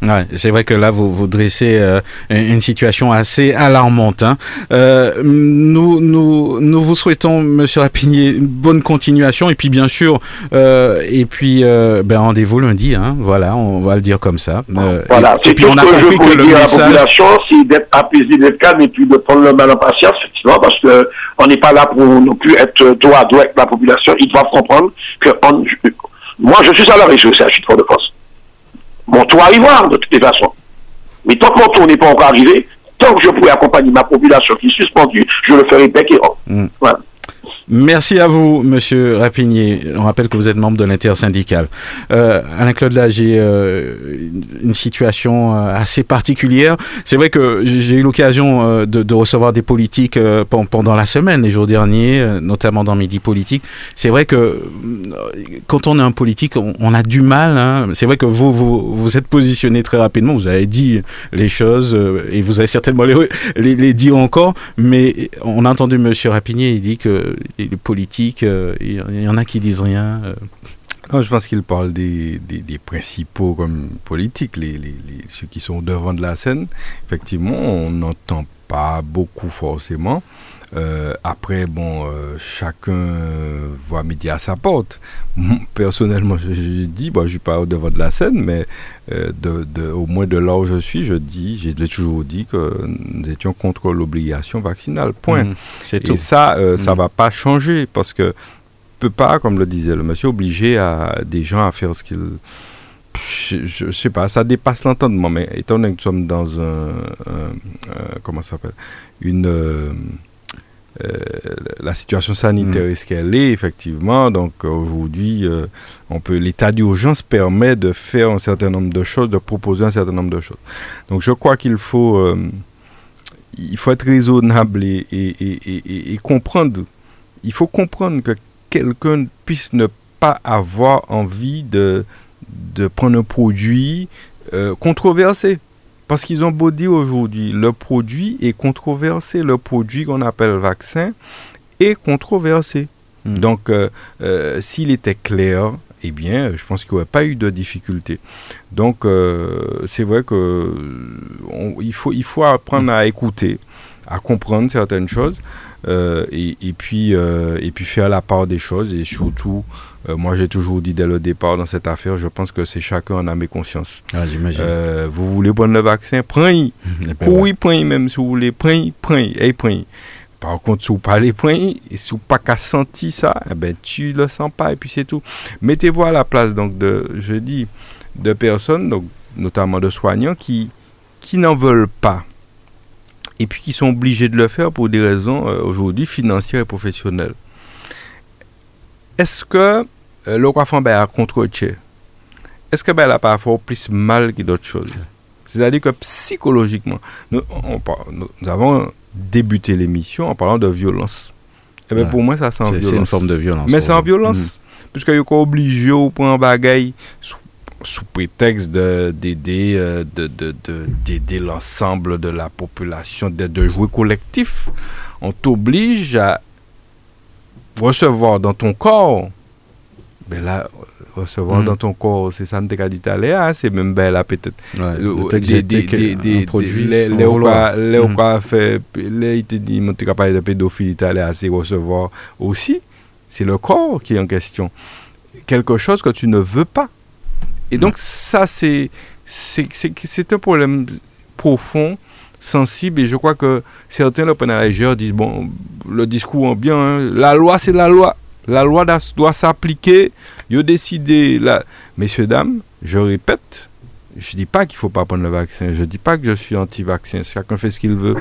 Speaker 1: Ouais, c'est vrai que là, vous, vous dressez euh, une situation assez alarmante. Hein. Euh, nous, nous, nous vous souhaitons, Monsieur Rapinier, une bonne continuation. Et puis, bien sûr, euh, et puis, euh, ben, rendez-vous lundi. Hein, voilà, on va le dire comme ça.
Speaker 5: Euh, voilà, et, puis, on a compris que, le message... la population, c'est d'être apaisé, d'être calme et puis de prendre le mal en patience, effectivement, parce que on n'est pas là pour non plus être doigt à doigt avec la population. Ils doivent comprendre que on, moi, je suis à la région, c'est à Chute de France. Mon tour arrivera de toutes les façons. Mais tant que mon tour n'est pas encore arrivé, tant que je pourrais accompagner ma population qui est suspendue, je le ferai bec et mm. Voilà.
Speaker 1: Merci à vous, Monsieur Rapinier. On rappelle que vous êtes membre de l'intersyndicale. Euh, Alain Claude, là, j'ai euh, une situation euh, assez particulière. C'est vrai que j'ai eu l'occasion euh, de, de, recevoir des politiques pendant la semaine, les jours derniers, notamment dans Midi Politique. C'est vrai que quand on est un politique, on, a du mal. Hein. C'est vrai que vous, vous vous êtes positionné très rapidement. Vous avez dit les choses et vous avez certainement les, les, les dire encore. Mais on a entendu Monsieur Rapinier, il dit que les, politiques, euh, il y en a qui disent rien. Euh.
Speaker 3: Non, je pense qu'il parle des, des, principaux comme politiques, les, ceux qui sont devant de la scène. Effectivement, on n'entend pas beaucoup forcément. Euh, après, bon, chacun voit midi à sa porte. Personnellement, je, dis, bon, je ne suis pas au devant de la scène, mais de, de, au moins de là où je suis, je dis, j'ai toujours dit que nous étions contre l'obligation vaccinale. Point. Mmh, c'est Et ça, ça ne mmh. va pas changer parce que peut pas, comme le disait le monsieur, obliger à des gens à faire ce qu'ils je, ne sais pas, ça dépasse l'entendement, mais étant donné que nous sommes dans un, comment ça s'appelle, une euh, euh, la situation sanitaire mmh. est ce qu'elle est effectivement? Donc aujourd'hui, euh, on peut l'état d'urgence permet de faire un certain nombre de choses, de proposer un certain nombre de choses. Donc je crois qu'il faut il faut être raisonnable et, et, et, comprendre. Il faut comprendre que quelqu'un puisse ne pas avoir envie de, de prendre un produit euh, controversé. Parce qu'ils ont beau dire aujourd'hui, le produit est controversé. Le produit qu'on appelle vaccin est controversé. Hmm. Donc, euh, euh, s'il était clair, eh bien, je pense qu'il n'y aurait pas eu de difficulté. Donc, c'est vrai que il, faut, il faut apprendre à écouter, à comprendre certaines choses. et, et, puis, et puis faire la part des choses et surtout euh, moi, j'ai toujours dit dès le départ dans cette affaire, je pense que c'est chacun en âme et conscience.
Speaker 1: Ah,
Speaker 3: euh, vous voulez prendre le vaccin, prenez. oui, prenez même si vous voulez, prenez, prenez, et prenez. Par contre, si vous parlez prenez, et si vous pas qu'à sentir ça, eh ben, tu le sens pas, et puis c'est tout. Mettez-vous à la place, donc, de, je dis, de personnes, donc, notamment de soignants, qui, qui n'en veulent pas. Et puis qui sont obligés de le faire pour des raisons, euh, aujourd'hui, financières et professionnelles. Est-ce que euh, le roi Fambert a contre Est-ce que ben, elle a parfois plus mal que d'autres choses? C'est-à-dire que psychologiquement, nous, avons débuté l'émission en parlant de violence. Et eh ben, pour moi, ça sent violence.
Speaker 1: C'est une forme de violence.
Speaker 3: Mais c'est en violence. Mm. Puisque il est obligé de prendre bagaille sous, sous prétexte d'aider euh, de, de, de, l'ensemble de la population, de, de jouer collectif. On t'oblige à recevoir dans ton corps ben là, recevoir mm. dans ton corps, c'est ça que tu dit tout à l'heure, c'est même belle là peut-être.
Speaker 1: Ouais, des, des, des, des produits
Speaker 3: les les les mm. fait les il te dit mon capable de pédophilie tout à l'heure, c'est recevoir aussi, c'est le corps qui est en question. Quelque chose que tu ne veux pas. Et donc ça c'est c'est un problème profond sensible et je crois que certains le disent bon le discours en bien hein, la loi c'est la loi la loi doit s'appliquer. Ils ont décidé, là. messieurs, dames, je répète, je dis pas qu'il faut pas prendre le vaccin, je dis pas que je suis anti-vaccin, chacun fait ce qu'il veut.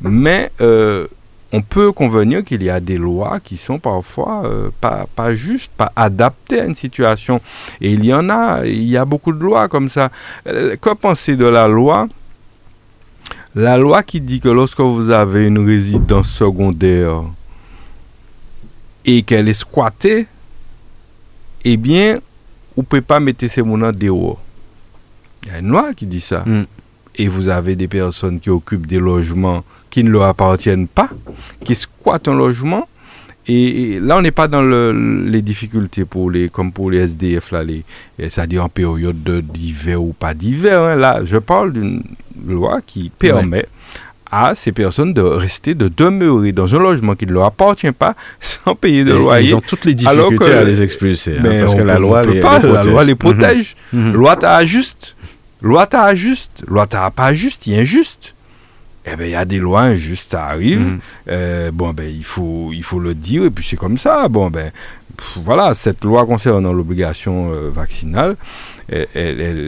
Speaker 3: Mais euh, on peut convenir qu'il y a des lois qui sont parfois euh, pas, pas justes, pas adaptées à une situation. Et il y en a, il y a beaucoup de lois comme ça. Euh, que penser de la loi? La loi qui dit que lorsque vous avez une résidence secondaire, et qu'elle est squattée, eh bien, vous ne pouvez pas mettre ces mots dehors. Il y a une loi qui dit ça. Mm. Et vous avez des personnes qui occupent des logements qui ne leur appartiennent pas, qui squattent un logement. Et, là, on n'est pas dans les difficultés pour les, comme pour les SDF, là, c'est-à-dire en période d'hiver ou pas d'hiver. Hein. Là, je parle d'une loi qui permet à ces personnes de rester, de demeurer dans un logement qui ne leur appartient pas sans payer de loyer.
Speaker 1: Ils ont toutes les difficultés à les expulser. Hein,
Speaker 3: parce que la loi, les, pas, la loi les protège. Mhm. Mhm. Loi t'ajuste. Loi t'ajuste. Loi t'a pas juste, il est injuste. Eh bien, il y a des lois injustes, ça arrive. Mhm. Euh, bon, ben, il faut, il faut le dire, et puis c'est comme ça. Bon, ben, voilà, cette loi concernant l'obligation euh, vaccinale,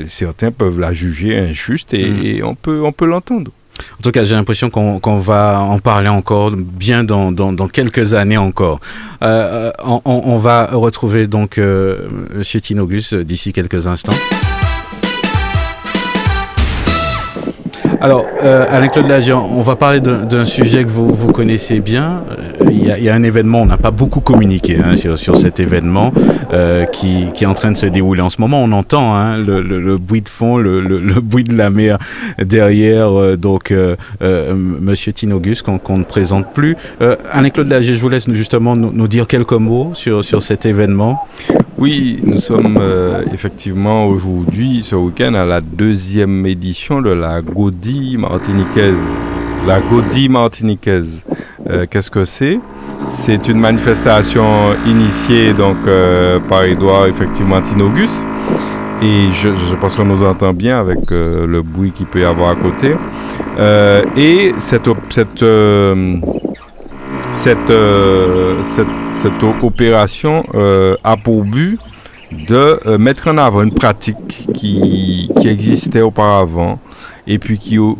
Speaker 3: certains peuvent la juger injuste et, et on peut, on peut l'entendre.
Speaker 1: En tout cas, j'ai l'impression qu'on va en parler encore bien dans, quelques années encore. Euh, euh, on, va retrouver donc Monsieur Tinogus d'ici quelques instants. Alors, euh, Alain-Claude Lagian, on va parler d'un sujet que vous, vous connaissez bien. Euh, il y, a, un événement, on n'a pas beaucoup communiqué hein, sur, cet événement euh, qui, est en train de se dérouler en ce moment. On entend hein, le, bruit de fond, le, bruit de la mer derrière. donc, Monsieur Tinogus, qu'on ne présente plus. Alain-Claude Lagian, je vous laisse justement nous, dire quelques mots sur cet événement.
Speaker 3: Oui, nous sommes effectivement aujourd'hui, ce week-end, à la deuxième édition de la Gaudi martiniquaise. La Gaudie martiniquaise, euh, qu'est-ce que c'est? C'est une manifestation initiée donc euh, par Edouard effectivement Tinogus. Et je, pense qu'on nous entend bien avec euh, le bruit qu'il peut y avoir à côté. et cette, cette, cette, cette, opération a pour but de mettre en avant une pratique qui, existait auparavant et puis qui au,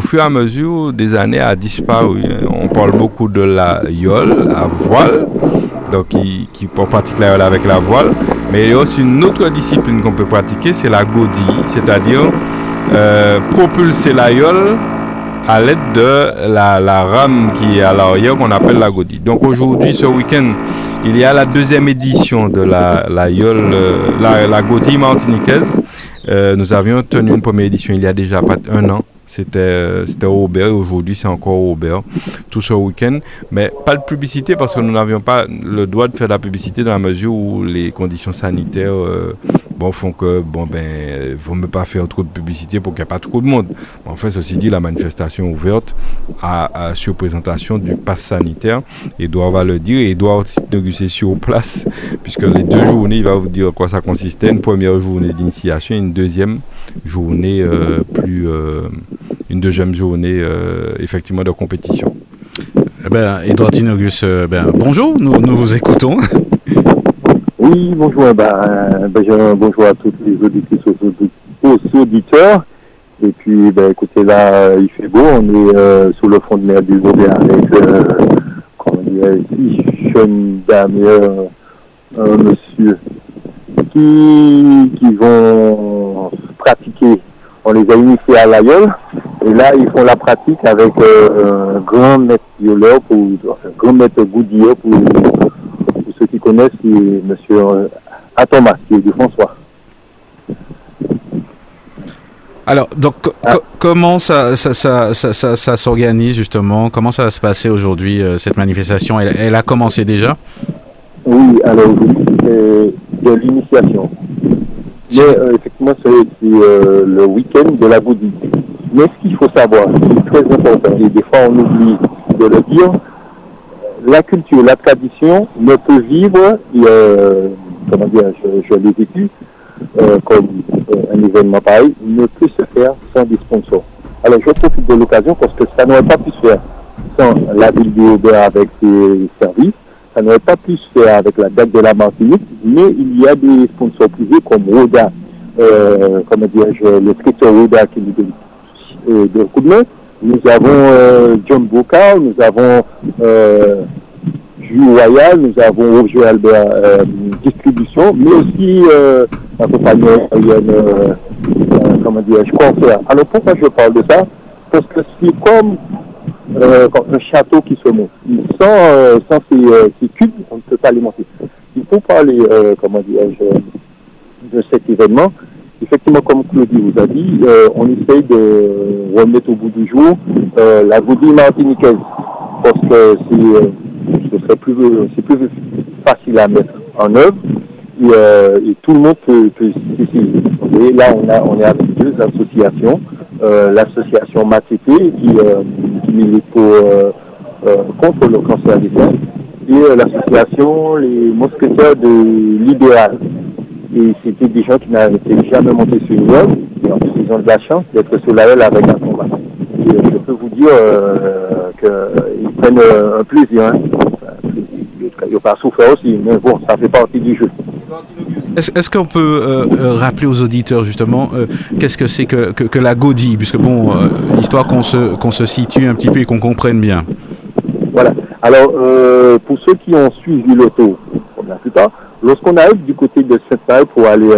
Speaker 3: fur et à mesure des années a disparu. On parle beaucoup de la yole à voile, donc qui, qui pratique la yole avec la voile, mais il y a aussi une autre discipline qu'on peut pratiquer, c'est la godille, c'est-à-dire euh, propulser la yole à l'aide de la, rame qui est à l'arrière qu'on appelle la godille. Donc aujourd'hui, ce week-end, il y a la deuxième édition de la, la yole, euh, la, la godille martiniquaise. Euh, nous avions tenu une première édition il y a déjà pas un an. C'était euh, au Aubert et aujourd'hui c'est encore au Aubert, tout ce week-end. Mais pas de publicité parce que nous n'avions pas le droit de faire de la publicité dans la mesure où les conditions sanitaires euh, bon, font que, bon, ben, il vaut même pas faire trop de publicité pour qu'il n'y ait pas trop de monde. Enfin, ceci dit, la manifestation ouverte à, sur présentation du pass sanitaire. Edouard va le dire Edouard aussi sur place, puisque les deux journées, il va vous dire quoi ça consistait. Une première journée d'initiation une deuxième journée euh, plus. Euh, une deuxième journée euh, effectivement de compétition.
Speaker 1: Eh ben, Edouard Tinogus, ben, bonjour, nous, nous vous écoutons.
Speaker 6: Oui, bonjour. Ben, ben, bonjour à tous les auditeurs. Et puis, ben, écoutez, là, il fait beau. On est euh, sous le fond de mer du Zodé avec, euh, comment dire, ici, jeune dame un monsieur qui, qui vont pratiquer. On les a initiés à l'aïeul. Et là, ils font la pratique avec euh, un grand maître violeur, un grand maître goudilleur pour ceux qui connaissent, c'est M. Euh, Thomas, qui est du François.
Speaker 1: Alors, donc, ah. comment ça, ça, ça, ça, s'organise justement? Comment ça va se passer aujourd'hui, euh, cette manifestation? Elle, a commencé déjà?
Speaker 6: Oui, alors oui, de l'initiation. Mais euh, effectivement, c'est euh, le week-end de la Goudi. Mais ce qu'il faut savoir, c'est très important, et des fois on oublie de le dire, la culture, la tradition ne peut vivre, comment dire, je, l'ai vécu, comme un événement pareil, ne peut se faire sans des sponsors. Alors je profite de l'occasion parce que ça n'aurait pas pu se faire sans la ville de avec ses services, ça n'aurait pas pu se faire avec la date de la Martinique, mais il y a des sponsors privés comme Roda, euh, comment dirais-je, le scripteur Roda qui nous donne euh, de coup de main. Nous avons euh, John Bocard, nous avons euh, Jules Royal, nous avons Roger Albert euh, Distribution, mais aussi euh, la compagnie aérienne, euh, comment dirais-je. Alors pourquoi je parle de ça? Parce que c'est comme euh, un château qui se monte. Sans, euh, ces, euh, cubes, on ne peut pas les monter. Il faut parler, comment dirais-je, de cet événement. Effectivement, comme Claudie vous a dit, on essaye de remettre au bout du jour la goudille martiniquaise. Parce que c'est, ce serait plus, plus facile à mettre en œuvre. Et, tout le monde peut, peut là, on, a, on est avec deux associations. l'association Matete qui, milite euh, euh, contre le cancer des seins, et euh, l'association Les Mousquetaires de l'Idéal. Et c'était des gens qui n'avaient jamais monté sur une œuvre, et en plus ils ont de la chance d'être sur la avec un combat. Et je peux vous dire qu'ils prennent un plaisir. Hein. Il n'y a pas souffert aussi, mais bon, ça fait partie du jeu.
Speaker 1: Est-ce qu'on peut euh, euh, rappeler aux auditeurs justement euh, qu'est-ce que c'est que, que, la godie Puisque bon, histoire qu'on se, qu'on se situe un petit peu et qu'on comprenne bien.
Speaker 6: Voilà. Alors, pour ceux qui ont suivi l'auto, comme la plupart, lorsqu'on arrive du côté de Sainte-Marie pour aller...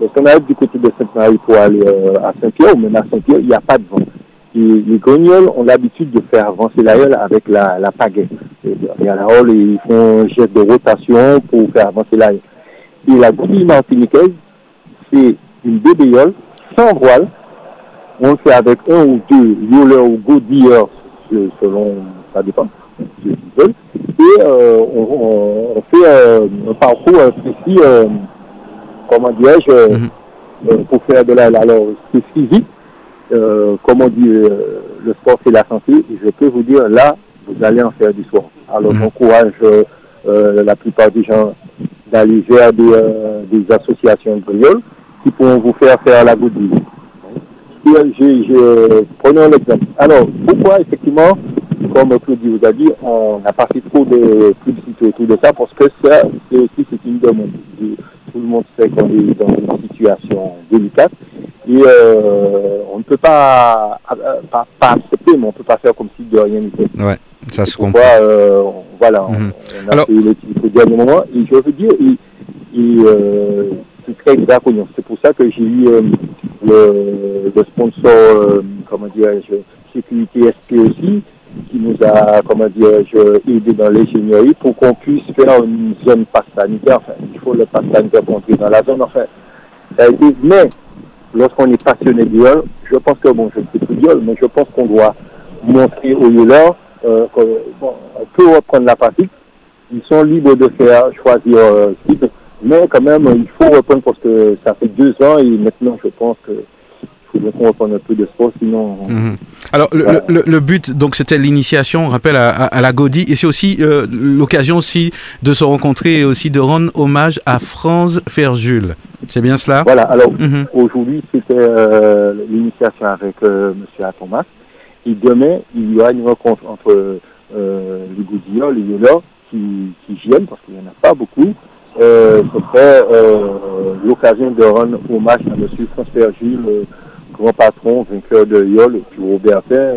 Speaker 6: lorsqu'on arrive du côté de pour aller à Saint-Pierre, ou même à Saint-Pierre, il n'y a pas de vent. Les grognols ont l'habitude de faire avancer l'aïeul avec la, pagaie. Il y a la et ils font un geste de rotation pour faire avancer l'aïeul. Et la goudille martiniquaise, c'est une bébéole sans voile. On le fait avec un ou deux violeurs ou godilleurs, selon, ça dépend, veulent. Et euh, on, on, fait euh, un parcours précis, euh, comment dirais-je, mm-hmm. pour faire de la... Alors, c'est physique, comme on dit, le sport c'est la santé, et je peux vous dire, là, vous allez en faire du sport. Alors mhm. j'encourage la plupart des gens d'aller vers des, des associations de qui pourront vous faire faire la goudille. Prenons un exemple. Alors, pourquoi effectivement, comme Claudie vous a dit, on n'a pas fait trop de publicité autour de ça, parce que ça, c'est aussi c'est une demande. Tout le monde sait qu'on est dans une situation délicate. Et euh, on ne peut pas, euh, pas, pas, accepter, mais on ne peut pas faire comme si de rien n'était.
Speaker 1: Ouais, ça se comprend.
Speaker 6: Euh, voilà, on, mhm. on, a Alors... fait le dernier moment. Et je veux dire, et, et euh, c'est très draconian. C'est pour ça que j'ai eu euh, le, le, sponsor, euh, comment dire-je, Sécurité SP aussi, qui nous a, comment dire-je, aidé dans l'ingénierie pour qu'on puisse faire une zone passe sanitaire. Enfin, il faut le passe sanitaire pour entrer dans la zone. Enfin, mais lorsqu'on est passionné du je pense que, bon, je ne sais plus viol, mais je pense qu'on doit montrer aux violeurs euh, qu'on peut reprendre la pratique. Ils sont libres de faire, choisir euh, mais quand même, il faut reprendre parce que ça fait deux ans et maintenant, je pense que qu'on peu de sport, sinon.
Speaker 1: Mhm. Alors, le, but, donc, c'était l'initiation, on rappelle, à, la Gaudi, et c'est aussi euh, l'occasion aussi de se rencontrer et aussi de rendre hommage à Franz Ferjul. C'est bien cela?
Speaker 6: Voilà, alors mhm. aujourd'hui c'était euh, l'initiation avec euh, M. Thomas. Et demain, il y aura une rencontre entre euh, les Goudillons, les Yola, qui, qui viennent, parce qu'il n'y en a pas beaucoup. Euh, ce serait l'occasion de rendre hommage à M. François Gilles, grand patron, vainqueur de Yol, puis Robertin,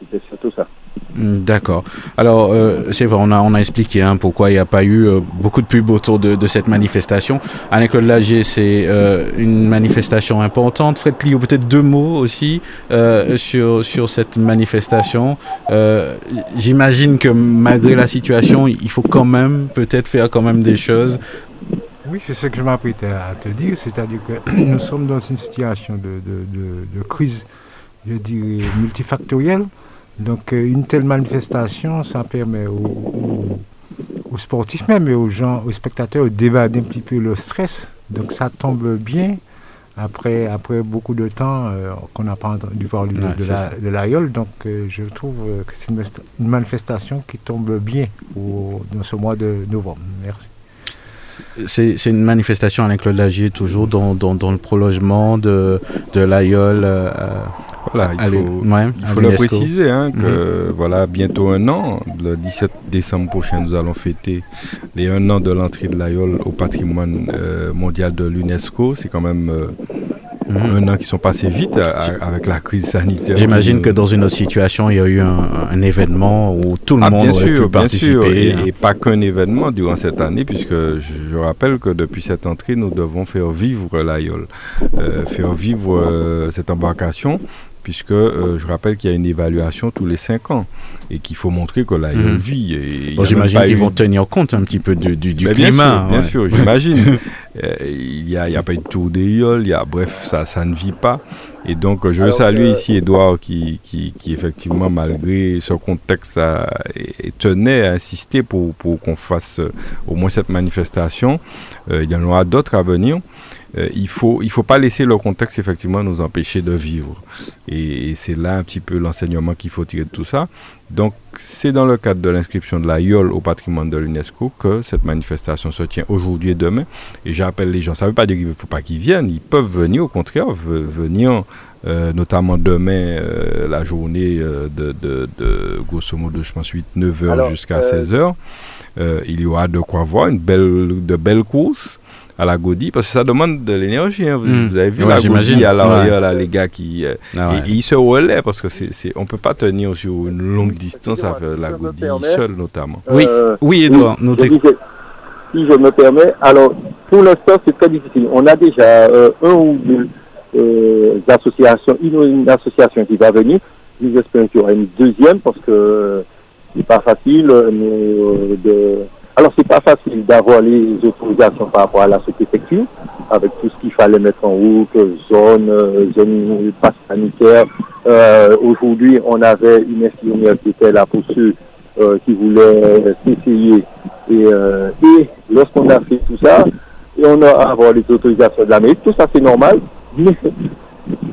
Speaker 6: c'était surtout ça.
Speaker 1: Hmm, d'accord. Alors, euh, c'est vrai, on a, on a expliqué hein, pourquoi il n'y a pas eu euh, beaucoup de pubs autour de, cette manifestation. Anne-Claude Lager, c'est euh, une manifestation importante. Fred Clio, peut-être deux mots aussi sur, sur cette manifestation. J'imagine que malgré la situation, il faut quand même peut-être faire quand même des choses.
Speaker 2: Oui, c'est ce que je m'apprêtais à te dire, c'est-à-dire que nous sommes dans une situation de, de, de, de crise, je dirais, multifactorielle. Donc euh, une telle manifestation, ça permet aux, aux sportifs même et aux gens, aux spectateurs d'évader un petit peu le stress. Donc ça tombe bien après, après beaucoup de temps euh, qu'on n'a pas entendu parler de, l'aïeul. Donc euh, je trouve que c'est une, manifestation qui tombe bien dans ce mois de novembre. Merci.
Speaker 1: C'est une manifestation, Alain Claude Lagier, toujours dans, dans, le prolongement de, de l'aïeul.
Speaker 3: Voilà, il faut, le préciser hein, que mhm. voilà, bientôt un an, le 17 décembre prochain, nous allons fêter les un an de l'entrée de l'Aïol au patrimoine euh, mondial de l'UNESCO. C'est quand même euh. Un an qui sont passés vite avec la crise sanitaire.
Speaker 1: J'imagine que dans une autre situation, il y a eu un, événement où tout le ah, monde aurait pu participer.
Speaker 3: Hein. et, pas qu'un événement durant cette année, puisque je, rappelle que depuis cette entrée, nous devons faire vivre l'Aïol, euh, faire vivre cette embarcation puisque euh, je rappelle qu'il y a une évaluation tous les 5 ans et qu'il faut montrer que là, il a une vie.
Speaker 1: J'imagine qu'ils vont tenir compte un petit peu du, du,
Speaker 3: du
Speaker 1: climat.
Speaker 3: Bien sûr, j'imagine. Euh, il n'y a, a, pas eu de tour des il y a, bref, ça, ça ne vit pas. Et donc, je veux saluer euh, ici Edouard qui, qui, qui, effectivement, malgré ce contexte, a, tenait à insister pour, pour qu'on fasse au moins cette manifestation. il y en aura d'autres à venir. Euh, il faut il faut pas laisser le contexte effectivement nous empêcher de vivre. Et, c'est là un petit peu l'enseignement qu'il faut tirer de tout ça. Donc c'est dans le cadre de l'inscription de la YOL au patrimoine de l'UNESCO que cette manifestation se tient aujourd'hui et demain. Et j'appelle les gens, ça ne veut pas dire qu'il ne faut pas qu'ils viennent, ils peuvent venir au contraire, venir euh, notamment demain, euh, la journée de, de, de, grosso modo, je pense 8-9 heures jusqu'à 16 heures. il y aura de quoi voir, une belle, de belles courses à la Gaudi parce que ça demande de l'énergie. Hein. Vous, hmm. avez vu la Gaudi à l'arrière, là, les gars qui. Euh, ah ils se relaient parce que c'est, c'est, on ne peut pas tenir sur une longue distance avec la Gaudi seul, notamment.
Speaker 1: oui, oui, Edouard, nous
Speaker 6: Si je me permets, alors pour l'instant, c'est très difficile. On a déjà euh, un ou deux euh, associations, une, association qui va venir. J'espère qu'il y aura une deuxième parce que c'est pas facile de alors, c'est pas facile d'avoir les autorisations par rapport à la préfecture, avec tout ce qu'il fallait mettre en route, zone, euh, zone passe sanitaire. Euh, aujourd'hui, on avait une infirmière qui était là pour ceux euh, qui voulaient s'essayer. Et, lorsqu'on a fait tout ça, et on a avoir les autorisations de la mairie, tout ça c'est normal, mais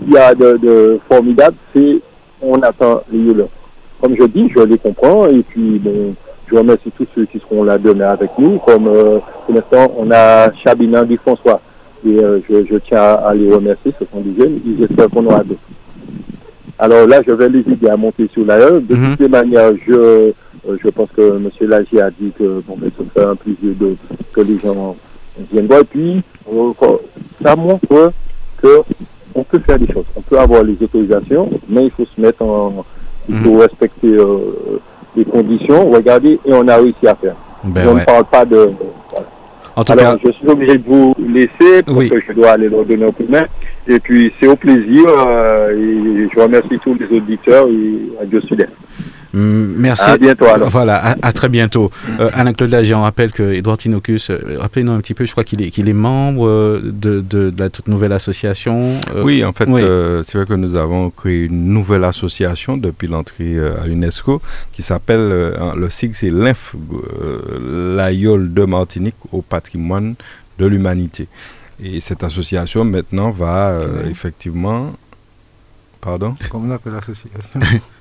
Speaker 6: il y a de, formidable, c'est on attend les Comme je dis, je les comprends, et puis bon, je remercie tous ceux qui seront là demain avec nous. Comme euh, pour l'instant, on a Chabina Guy François. Et euh, je, tiens à, les remercier, ce sont des jeunes. Ils espèrent qu'on aura d'autres. Alors là, je vais les aider à monter sur la De mhm. toutes les manières, je, euh, je pense que M. Lagier a dit que bon, ça fait un plaisir de, que les gens viennent voir. Et puis, ça montre que on peut faire des choses. On peut avoir les autorisations, mais il faut se mettre en... Il faut mhm. respecter les conditions, regardez, et on a réussi à faire. Ben je ne parle pas de... En tout Alors, cas... je suis obligé de vous laisser parce que je dois aller leur donner un coup de main. Et puis, c'est au plaisir. Euh, et je remercie tous les auditeurs et à Dieu
Speaker 1: Mm, merci.
Speaker 6: À bientôt alors.
Speaker 1: Voilà, à, très bientôt. Euh, Alain-Claude Lagier, on rappelle que Edouard Tinocus, euh, rappelez-nous un petit peu, je crois qu'il est, qu'il est membre euh, de, de, la toute nouvelle association.
Speaker 3: oui, en fait, c'est vrai que nous avons créé une nouvelle association depuis l'entrée à l'UNESCO qui s'appelle, le SIG, c'est l'INF, l'AIOL de Martinique au patrimoine de l'humanité. Et cette association maintenant va effectivement... Pardon?
Speaker 2: Comment on appelle l'association?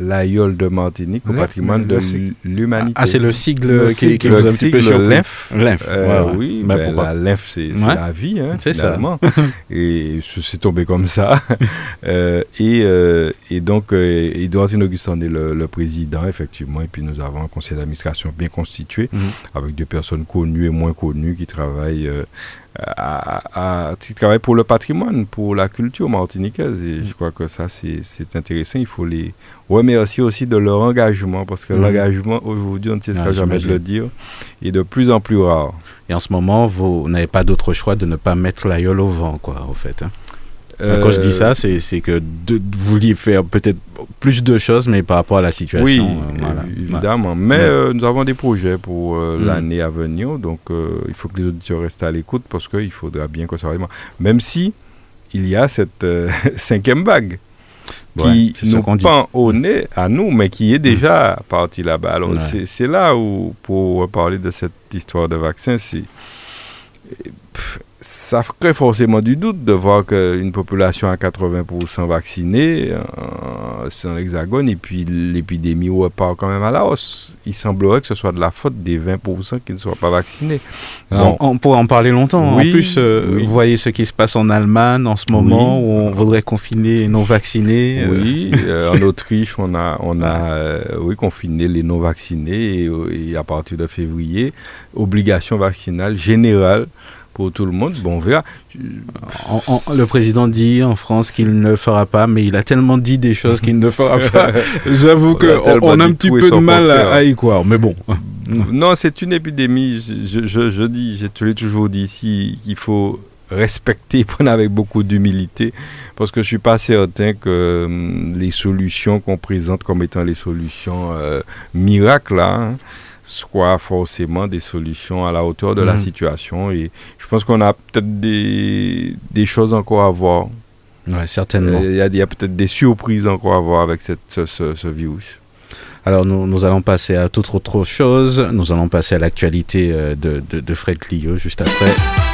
Speaker 3: l'aïeul de Martinique au patrimoine de l'humanité.
Speaker 1: Ah, c'est le sigle qui, qui vous a un petit peu
Speaker 3: L'INF. Euh, oui, ben, la LINF, c'est la vie, hein, c'est ça. et c'est tombé comme ça. euh, et, euh, et, donc, Edouard Augustin est le, président, effectivement, et puis nous avons un conseil d'administration bien constitué, mhm. avec des personnes connues et moins connues qui travaillent euh, à, qui travaillent pour le patrimoine, pour la culture martiniquaise. Et je crois que ça, c'est intéressant. Il faut les remercier aussi de leur engagement, parce que mhm. l'engagement, aujourd'hui, on ne sait ce ah, jamais de le dire, est de plus en plus rare.
Speaker 1: Et en ce moment, vous n'avez pas d'autre choix de ne pas mettre l'aïeul au vent, quoi, au fait. Hein. Quand je dis ça, c'est que vous vouliez faire peut-être plus de choses, mais par rapport à la situation.
Speaker 3: Oui, euh, évidemment. Mais euh, nous avons des projets pour euh, mm. l'année à venir, donc il faut que les auditeurs restent à l'écoute parce qu'il faudra bien que ça Même si il y a cette cinquième vague. qui nous pend au nez à nous, mais qui est déjà parti là-bas. Alors c'est là où, pour parler de cette histoire de vaccin, c'est ça crée forcément du doute de voir qu'une population à 80% vaccinée euh, c'est un hexagone et puis l'épidémie repart quand même à la hausse. Il semblerait que ce soit de la faute des 20% qui ne soient pas vaccinés.
Speaker 1: On pourrait en parler longtemps. en plus, euh, vous voyez ce qui se passe en Allemagne en ce moment où on voudrait confiner les non-vaccinés.
Speaker 3: Euh. Oui, en Autriche, on a, on a oui, confiné les non-vaccinés et, et à partir de février, obligation vaccinale générale pour tout le monde. Bon, on verra.
Speaker 1: le président dit en France qu'il ne fera pas, mais il a tellement dit des choses qu'il ne fera pas. J'avoue qu'on on a un petit peu de mal à, y croire, mais bon.
Speaker 3: Non, c'est une épidémie. Je, je, je dis, je te l'ai toujours dit ici, qu'il faut respecter, prendre avec beaucoup d'humilité, parce que je suis pas certain que hum, les solutions qu'on présente comme étant les solutions euh, miracles, là, hein, soit forcément des solutions à la hauteur de la mhm. situation. Et je pense qu'on a peut-être des, des, choses encore à voir.
Speaker 1: Oui, certainement.
Speaker 3: Il y a, peut-être des surprises encore à voir avec cette, ce, ce, virus.
Speaker 1: Alors nous, nous, allons passer à toute autre chose. Nous allons passer à l'actualité euh, de, de, de Fred Clio juste après.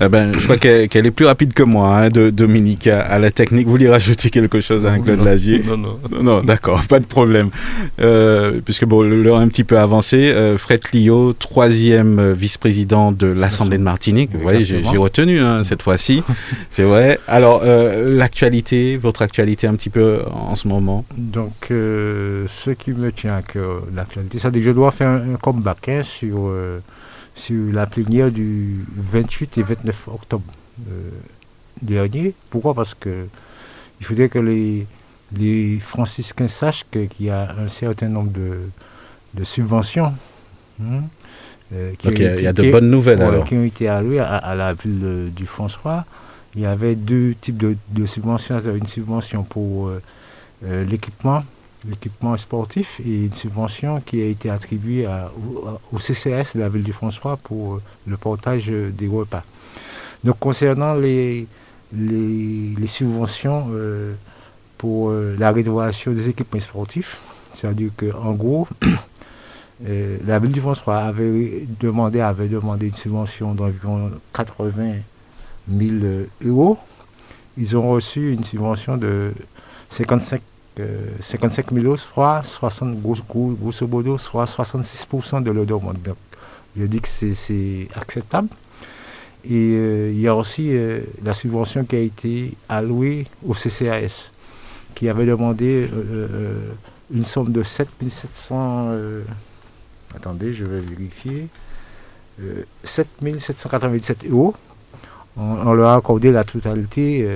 Speaker 1: Eh ben, je crois qu'elle est plus rapide que moi, hein, de, Dominique, à, la technique. Vous voulez rajouter quelque chose à Claude Lagier?
Speaker 3: Non, non.
Speaker 1: Non, d'accord, pas de problème. Euh, puisque bon, l'heure est un petit peu avancé. Euh, Fred Clio, troisième euh, vice-président de l'Assemblée de Martinique. Vous voyez, j'ai retenu hein, cette fois-ci. C'est vrai. Alors, l'actualité, votre actualité un petit peu en ce moment?
Speaker 2: Donc, ce qui me tient à cœur, l'actualité, c'est que je dois faire un, comeback hein, sur sur la plénière du 28 et 29 octobre euh, dernier. Pourquoi? Parce que il faudrait que les, les franciscains sachent qu'il y a un certain nombre de, subventions.
Speaker 1: Hein, euh, qui il y a de bonnes nouvelles alors.
Speaker 2: Qui ont été allouées à, la ville du François. Il y avait deux types de, subventions. Une subvention pour euh, l'équipement l'équipement sportif et une subvention qui a été attribuée au, CCS de la ville du François pour le portage des repas. Donc concernant les, les, subventions euh, pour euh, la rénovation des équipements sportifs, c'est-à-dire qu'en gros, euh, la ville du François avait demandé, avait demandé une subvention d'environ 80 000 euros. Ils ont reçu une subvention de 55 55 000 euros, soit 60, grosso modo, soit 66% de leur demande. Donc, je dis que c'est acceptable. Et euh, il y a aussi euh, la subvention qui a été allouée au CCAS, qui avait demandé euh, une somme de 7 700. attendez, je vais vérifier. 7 797 euros. on, leur a accordé la totalité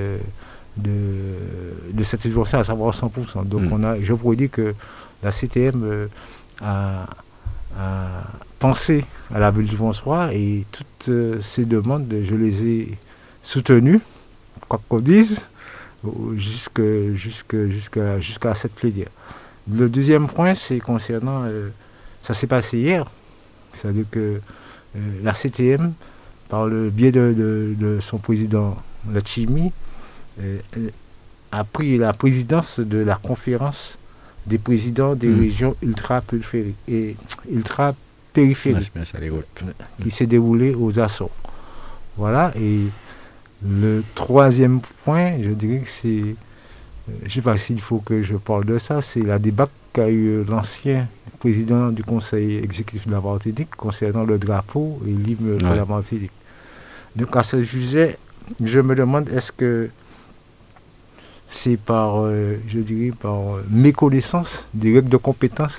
Speaker 2: de, cette subvention, à savoir 100%. Donc, hmm. on a, je pourrais dire que la CTM euh, a, pensé à la ville du François et toutes euh, ces demandes, je les ai soutenues, quoi qu'on dise, jusqu'à cette plénière. Le deuxième point, c'est concernant, euh, ça s'est passé hier, c'est-à-dire que la CTM, par le biais de, de son président Lachimi, a pris la présidence de la conférence des présidents des hmm. régions ultra-périphériques et ultra périphériques qui s'est déroulé aux Açores. Voilà, et le troisième point, je dirais que c'est, euh, je ne sais pas s'il faut que je parle de ça, c'est la débat qu'a eu l'ancien président du conseil exécutif de la Martinique concernant le drapeau et l'hymne de la Martinique. Donc à ce sujet, je me demande est-ce que c'est par, euh, je dirais, par euh, méconnaissance des règles de compétence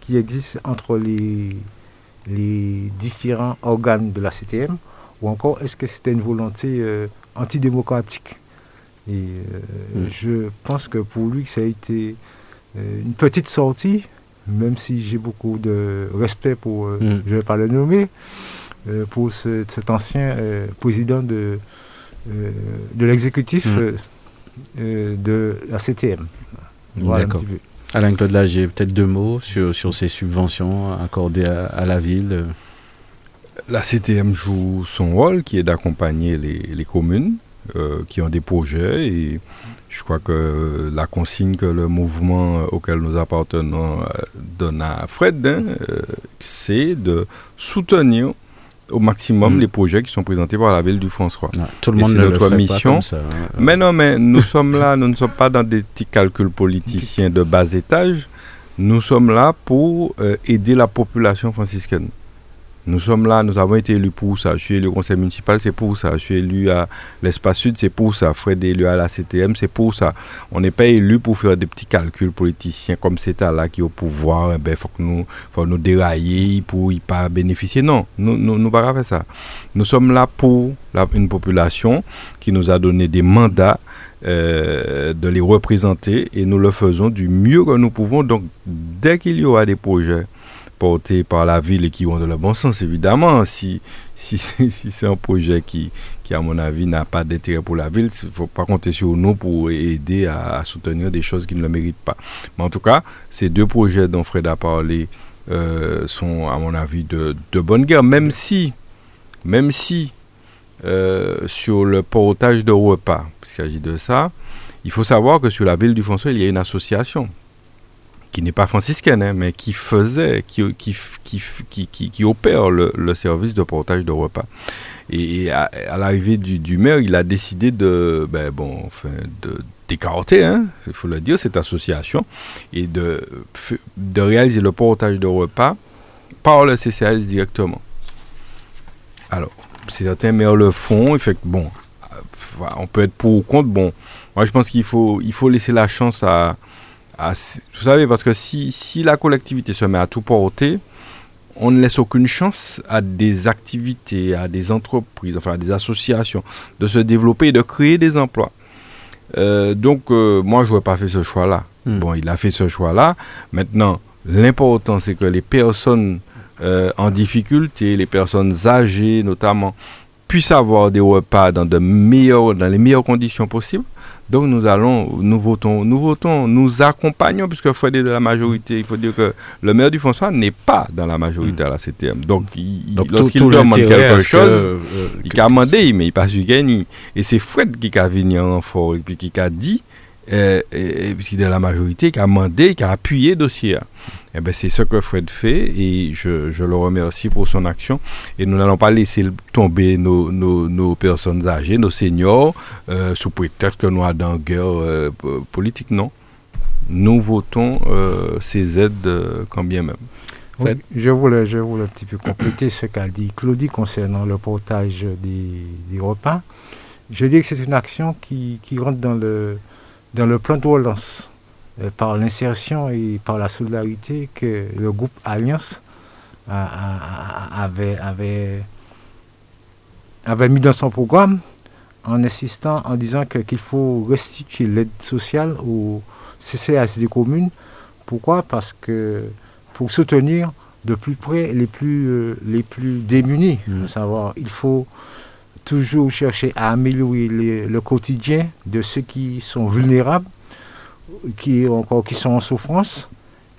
Speaker 2: qui existent entre les, les différents organes de la CTM, ou encore est-ce que c'était une volonté euh, antidémocratique? Et mm. je pense que pour lui, ça a été une petite sortie, même si j'ai beaucoup de respect pour, mm. je ne vais pas le nommer, pour cet ancien président de, de l'exécutif. Mm. Euh, de la CTM.
Speaker 1: D'accord. Alain-Claude j'ai peut-être deux mots sur, sur, ces subventions accordées à, la ville.
Speaker 3: La CTM joue son rôle qui est d'accompagner les, les, communes qui ont des projets et je crois que la consigne que le mouvement auquel nous appartenons donne à Fred, hein, c'est de soutenir au maximum mm. les projets qui sont présentés par la ville du François.
Speaker 1: tout le monde
Speaker 3: c'est notre mission. ça, hein. Mais non, mais nous sommes là, nous ne sommes pas dans des petits calculs politiciens de bas étage. Nous sommes là pour euh, aider la population franciscaine. Nous sommes là, nous avons été élus pour ça. Je suis élu au conseil municipal, c'est pour ça. Je suis élu à l'espace sud, c'est pour ça. Fred est élu à la CTM, c'est pour ça. On n'est pas élu pour faire des petits calculs politiciens comme c'est là qui est au pouvoir. Il eh ben, faut que nous, faut nous dérailler pour y pas bénéficier. Non, nous ne nous, nous pas faire ça. Nous sommes là pour une population qui nous a donné des mandats euh, de les représenter et nous le faisons du mieux que nous pouvons. Donc, dès qu'il y aura des projets portés par la ville et qui vont dans le bon sens, évidemment. Si, si, si c'est un projet qui, qui, à mon avis, n'a pas d'intérêt pour la ville, il ne faut pas compter sur nous pour aider à, soutenir des choses qui ne le méritent pas. Mais en tout cas, ces deux projets dont Fred a parlé euh, sont, à mon avis, de, de bonne guerre, même si, même si euh, sur le portage de repas, il s'agit de ça, il faut savoir que sur la ville du François, il y a une association qui n'est pas franciscaine, hein, mais qui faisait, qui, qui, qui, qui, opère le, service de portage de repas. Et, à, l'arrivée du, du, maire, il a décidé de, ben bon, enfin, de décaroter, hein, il faut le dire, cette association, et de, de réaliser le portage de repas par le CCAS directement. Alors, certains maires le font, et fait bon, on peut être pour ou contre, bon, moi je pense qu'il faut, il faut laisser la chance à, vous savez, parce que si, si la collectivité se met à tout porter, on ne laisse aucune chance à des activités, à des entreprises, enfin à des associations de se développer et de créer des emplois. Euh, donc, euh, moi, je n'aurais pas fait ce choix-là. Hmm. Bon, il a fait ce choix-là. Maintenant, l'important, c'est que les personnes euh, en difficulté, les personnes âgées notamment, puissent avoir des repas dans, de meilleures, dans les meilleures conditions possibles. Donc nous allons, nous votons, nous votons, nous accompagnons, puisque Fred est de la majorité. Il faut dire que le maire du François n'est pas dans la majorité à la CTM. Donc, lorsqu'il demande quelque chose, euh, il a demandé, mais il n'a pas su gagner. Et c'est Fred qui a venu en fort et puis qui a dit euh, et, est de la majorité, qui a demandé, qui a appuyé le dossier. Et eh ben, c'est ce que Fred fait et je, je, le remercie pour son action. Et nous n'allons pas laisser tomber nos, nos, nos personnes âgées, nos seniors, euh, sous prétexte que nous avons dans guerre euh, politique. Non. Nous votons euh, ces aides quand bien même.
Speaker 2: je, voulais, je voulais un petit peu compléter ce qu'a dit Claudie concernant le portage des, des repas. Je dis que c'est une action qui, qui rentre dans le, dans le plan de relance, euh, par l'insertion et par la solidarité que le groupe Alliance avait, avait, avait mis dans son programme en insistant, en disant qu'il faut restituer l'aide sociale aux CCAS des communes. Pourquoi? Parce que pour soutenir de plus près les plus, euh, les plus démunis. Mmh. savoir, il faut toujours chercher à améliorer le quotidien de ceux qui sont vulnérables, qui, encore, qui sont en souffrance,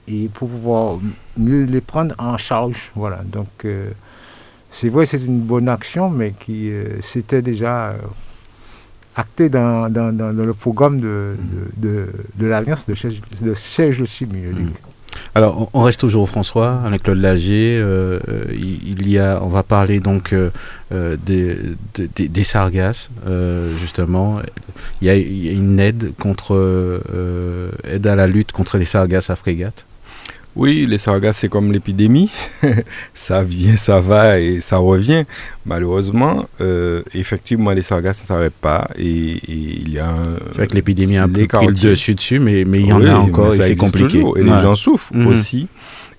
Speaker 2: et pour pouvoir mieux les prendre en charge. Voilà. Donc, euh, c'est vrai, c'est une bonne action, mais qui euh, s'était déjà euh, acté dans, le programme de, de, l'Alliance de Serge, de Serge Le
Speaker 1: alors, on reste toujours François avec Claude Lagier. Euh, euh, il, y a, on va parler donc euh, des, des, sargasses, justement. Il y, a, une aide contre aide à la lutte contre les sargasses à frégate.
Speaker 3: Oui, les sargasses, c'est comme l'épidémie. ça vient, ça va et ça revient. Malheureusement, euh, effectivement, les sargasses ne s'arrêtent pas. Et, il y a.
Speaker 1: C'est vrai que l'épidémie a un peu pris le dessus dessus, mais, mais il y en a encore et c'est compliqué.
Speaker 3: Et les gens souffrent mhm. aussi.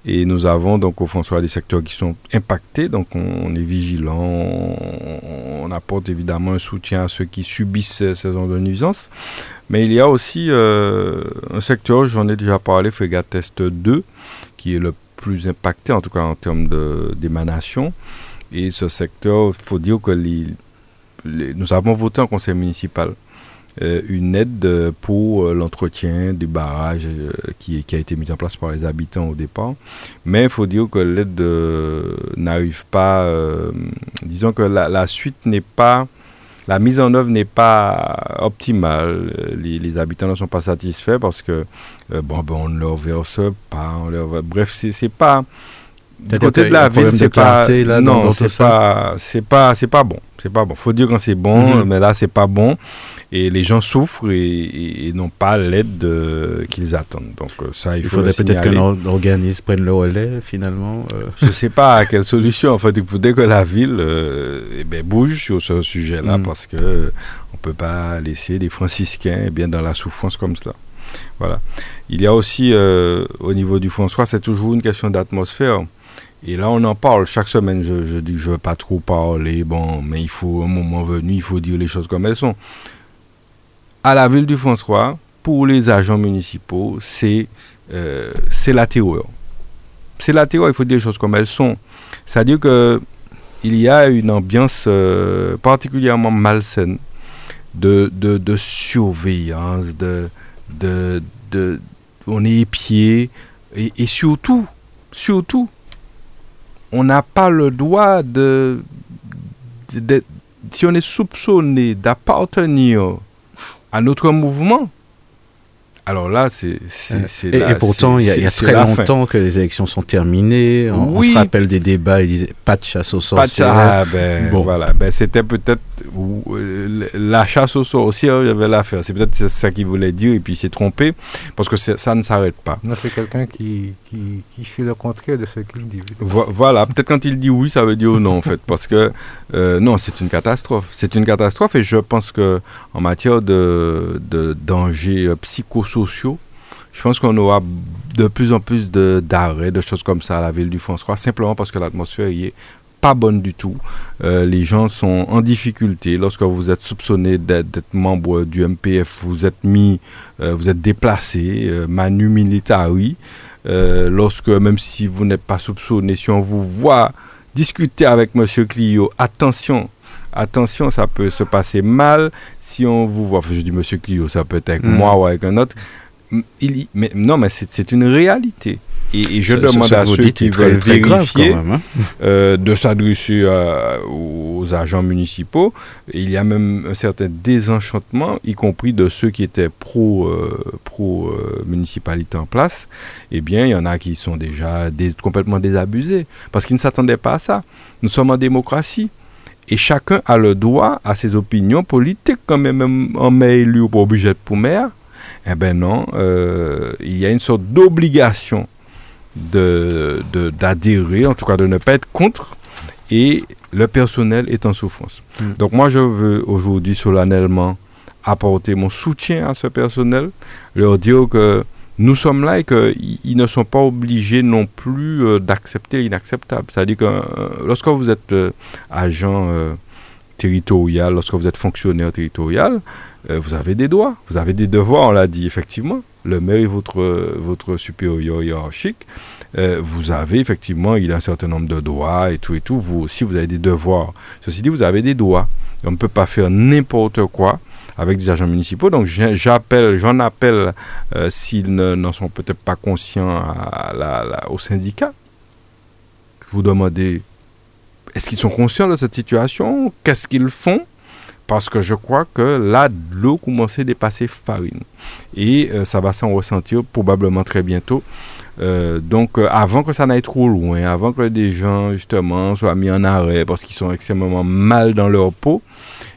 Speaker 3: Et nous avons donc au François des secteurs qui sont impactés, donc on, est vigilant, on, apporte évidemment un soutien à ceux qui subissent ces, saisons de nuisance. Mais il y a aussi euh, un secteur, j'en ai déjà parlé, Frégate Test 2, qui est le plus impacté, en tout cas en termes d'émanation. Et ce secteur, il faut dire que nous avons voté en conseil municipal euh, une aide pour euh, l'entretien du barrage euh, qui, qui, a été mise en place par les habitants au départ. Mais il faut dire que l'aide n'arrive pas, disons que la, la suite n'est pas la mise en œuvre n'est pas optimale. Les, habitants ne sont pas satisfaits parce que bon, ben, on ne leur verse pas. On leur... Bref, c'est pas
Speaker 1: du côté de la ville, c'est pas là,
Speaker 3: non, c'est pas c'est pas c'est pas bon. C'est pas bon. Faut dire quand c'est bon, mhm. mais là c'est pas bon et les gens souffrent et, n'ont pas l'aide qu'ils attendent. Donc euh, ça, il,
Speaker 1: il faudrait peut-être qu'un organisme prenne le relais finalement.
Speaker 3: Euh. Je ne sais pas quelle solution. En fait, il faudrait que la ville euh, eh ben, bouge sur ce sujet-là mhm. parce que on peut pas laisser les franciscains eh bien dans la souffrance comme cela. Voilà. Il y a aussi au niveau du François, c'est toujours une question d'atmosphère. Et là, on en parle chaque semaine. Je, je dis je veux pas trop parler, bon, mais il faut, un moment venu, il faut dire les choses comme elles sont. À la ville du François, pour les agents municipaux, c'est euh, la terreur. C'est la terreur, il faut dire les choses comme elles sont. C'est-à-dire que il y a une ambiance euh, particulièrement malsaine de, de, de surveillance, de, de, de, on est épié, et, et surtout, surtout, on n'a pas le droit de, si on est soupçonné d'appartenir à notre mouvement, alors là, c'est.
Speaker 1: Et, et, pourtant, il y a, très longtemps que les élections sont terminées. On, se rappelle des débats, ils disaient pas de chasse aux sorcières.
Speaker 3: Ah, ben, bon. voilà. Ben, c'était peut-être. Euh, la chasse aux sorcières, il y avait l'affaire. C'est peut-être ça qu'il voulait dire, et puis il s'est trompé, parce que ça ne s'arrête pas.
Speaker 2: Non, c'est quelqu'un qui, qui, qui, fait le contraire de ce qu'il dit.
Speaker 3: voilà. Peut-être quand il dit oui, ça veut dire non, en fait. Parce que, euh, non, c'est une catastrophe. C'est une catastrophe, et je pense que en matière de, de danger euh, psychosocial, sociaux, je pense qu'on aura de plus en plus d'arrêts, de, choses comme ça à la ville du François, simplement parce que l'atmosphère y est pas bonne du tout. Euh, les gens sont en difficulté. Lorsque vous êtes soupçonné d'être membre du MPF, vous êtes mis, euh, vous êtes déplacé, euh, manu militari. lorsque, même si vous n'êtes pas soupçonné, si on vous voit discuter avec Monsieur Clio, attention, attention, ça peut se passer mal si on vous voit, je dis Monsieur Clio, ça peut être avec mm. moi ou avec un autre. Il, mais, non, mais c'est une réalité. Et, je demande à ceux qui veulent vérifier hein. euh, de s'adresser aux agents municipaux. il y a même un certain désenchantement, y compris de ceux qui étaient pro, euh, pro euh, municipalité en place. Eh bien, il y en a qui sont déjà complètement désabusés parce qu'ils ne s'attendaient pas à ça. Nous sommes en démocratie. Et chacun a le droit à ses opinions politiques, quand même en maire élu ou pour obligé pour maire. Eh bien non, euh, il y a une sorte d'obligation d'adhérer, de, en tout cas de ne pas être contre, et le personnel est en souffrance. Mm. Donc moi, je veux aujourd'hui solennellement apporter mon soutien à ce personnel, leur dire que nous sommes là et qu'ils ne sont pas obligés non plus euh, d'accepter l'inacceptable. C'est-à-dire que euh, lorsque vous êtes euh, agent territorial, lorsque vous êtes fonctionnaire territorial, vous avez des droits, vous avez des devoirs, on l'a dit effectivement. Le maire est votre, votre supérieur hiérarchique. vous avez effectivement, il a un certain nombre de droits et tout et tout. Vous aussi, vous avez des devoirs. Ceci dit, vous avez des droits. On ne peut pas faire n'importe quoi avec des agents municipaux. Donc j'appelle, j'en appelle euh, s'ils n'en sont peut-être pas conscients au syndicat. Vous demandez, est-ce qu'ils sont conscients de cette situation? Qu'est-ce qu'ils font? Parce que je crois que là, l'eau commence à dépasser farine. Et euh, ça va s'en ressentir probablement très bientôt. Euh, donc, avant que ça n'aille trop loin, avant que des gens, justement, soient mis en arrêt parce qu'ils sont extrêmement mal dans leur peau,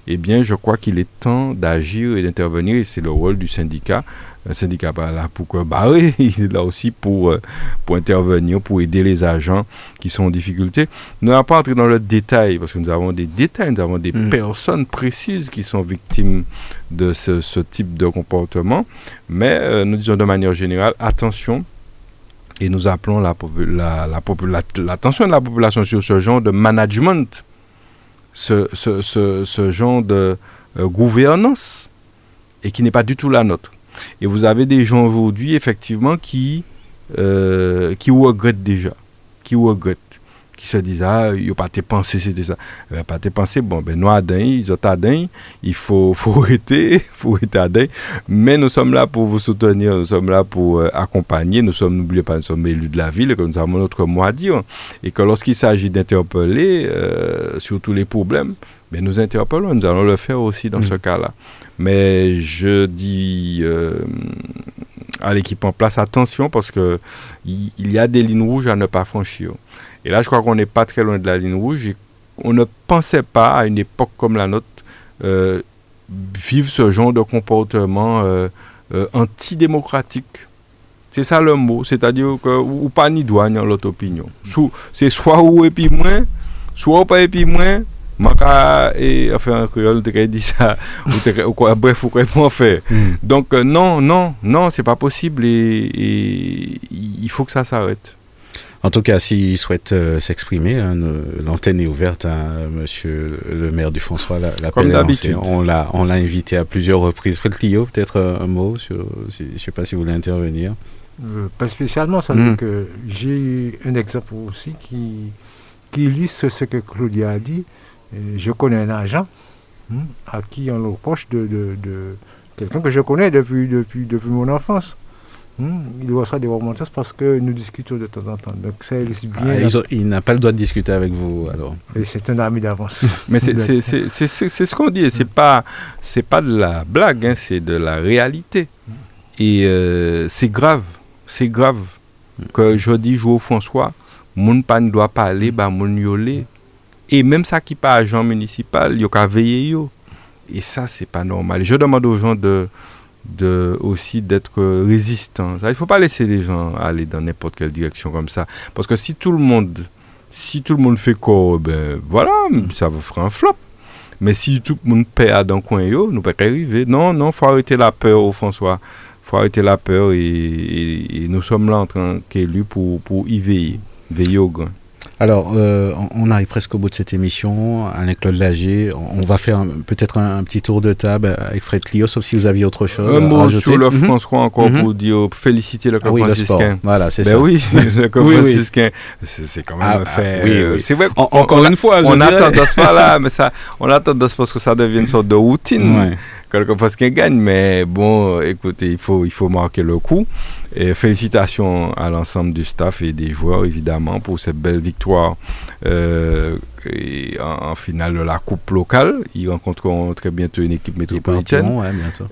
Speaker 3: eh bien, je crois qu'il est temps d'agir et d'intervenir, et c'est le rôle du syndicat. Un syndicat pas là pour que barrer, il est là aussi pour, euh, pour intervenir, pour aider les agents qui sont en difficulté. Nous n'allons pas entrer dans le détail, parce que nous avons des détails, nous avons des mm. personnes précises qui sont victimes de ce, type de comportement, mais euh, nous disons de manière générale, attention, et nous appelons l'attention la, la, de la population sur ce genre de management ce, ce, ce, ce genre de euh, gouvernance et qui n'est pas du tout la nôtre. Et vous avez des gens aujourd'hui, effectivement, qui, euh, qui regrettent déjà, qui regrettent qui se disent ah il pas tes pensées c'était ça ben, pas tes pensées bon ben nous adin ils ont adin il faut faut arrêter faut arrêter mais nous sommes là pour vous soutenir nous sommes là pour euh, accompagner. Nous sommes n'oubliez pas nous sommes élus de la ville et que nous avons notre mot à dire. Et que lorsqu'il s'agit d'interpeller euh, sur tous les problèmes mais nous interpellons, nous allons le faire aussi dans mm. ce cas-là. Mais je dis euh, à l'équipe en place, attention parce que il, y a des lignes rouges à ne pas franchir. Et là, je crois qu'on n'est pas très loin de la ligne rouge. On ne pensait pas, à une époque comme la nôtre, euh, vivre ce genre de comportement euh, antidémocratique. C'est ça le mot, c'est-à-dire que ou pas ni douane l'autre opinion. C'est soit ou et puis moins, soit ou pas et puis moins, Maka et enfin en créole tu dit ça ou quoi bref ou quoi faire hmm. donc euh, non non non c'est pas possible et, il faut que ça s'arrête
Speaker 1: en tout cas, s'il souhaite euh, s'exprimer, hein, l'antenne est ouverte à Monsieur le maire du François. La, la
Speaker 3: Comme d'habitude.
Speaker 1: On l'a, on l'a invité à plusieurs reprises. Fred Clio, peut-être un mot. Sur, je ne sais pas si vous voulez intervenir.
Speaker 2: pas spécialement. Ça hmm. que j'ai un exemple aussi qui, qui illustre ce que Claudia a dit je connais un agent hmm, à qui on reproche de, de, de quelqu'un que je connais depuis, depuis, depuis mon enfance. Hmm, il reçoit des remontrances parce que nous discutons de temps en temps. Donc ça bien.
Speaker 1: Ah, il n'a pas le droit de discuter avec vous alors.
Speaker 2: c'est un ami d'avance.
Speaker 3: Mais c'est ce qu'on dit. C'est hmm. pas c'est pas de la blague, hein, c'est de la réalité. Et euh, c'est grave, c'est grave que je dis au François, mon pas ne doit pas aller, bah mon yolé. Et même ça qui pas agent municipal, il a veiller yo. Et ça, c'est pas normal. Je demande aux gens de, de aussi d'être résistants. Il ne faut pas laisser les gens aller dans n'importe quelle direction comme ça. Parce que si tout le monde, si tout le monde fait quoi, ben voilà, ça va faire un flop. Mais si tout le monde perd dans le coin, yo, nous pas arriver. Non, non, faut arrêter la peur, au François. faut arrêter la peur et, nous sommes là en train qu'élus pour, pour y veiller. Veiller au grain.
Speaker 1: Alors, euh, on arrive presque au bout de cette émission. Avec Claude Lager, on va faire peut-être un, petit tour de table avec Fred Clio, sauf si vous aviez autre chose.
Speaker 3: Un mot sur le mhm. François encore mhm. pour dire féliciter le club ah franciscain.
Speaker 1: voilà, c'est
Speaker 3: ben
Speaker 1: ça.
Speaker 3: oui, le club franciscain, c'est quand même ah, fait.
Speaker 1: oui, euh,
Speaker 3: c'est vrai. encore une fois, on attend de ce là, mais ça, on attend de ce que ça devienne une sorte de routine. Quelquefois, ce gagne, mais bon, écoutez, il faut, il faut marquer le coup. Et félicitations à l'ensemble du staff et des joueurs, évidemment, pour cette belle victoire euh, en, finale de la Coupe locale. Ils rencontreront très bientôt une équipe métropolitaine.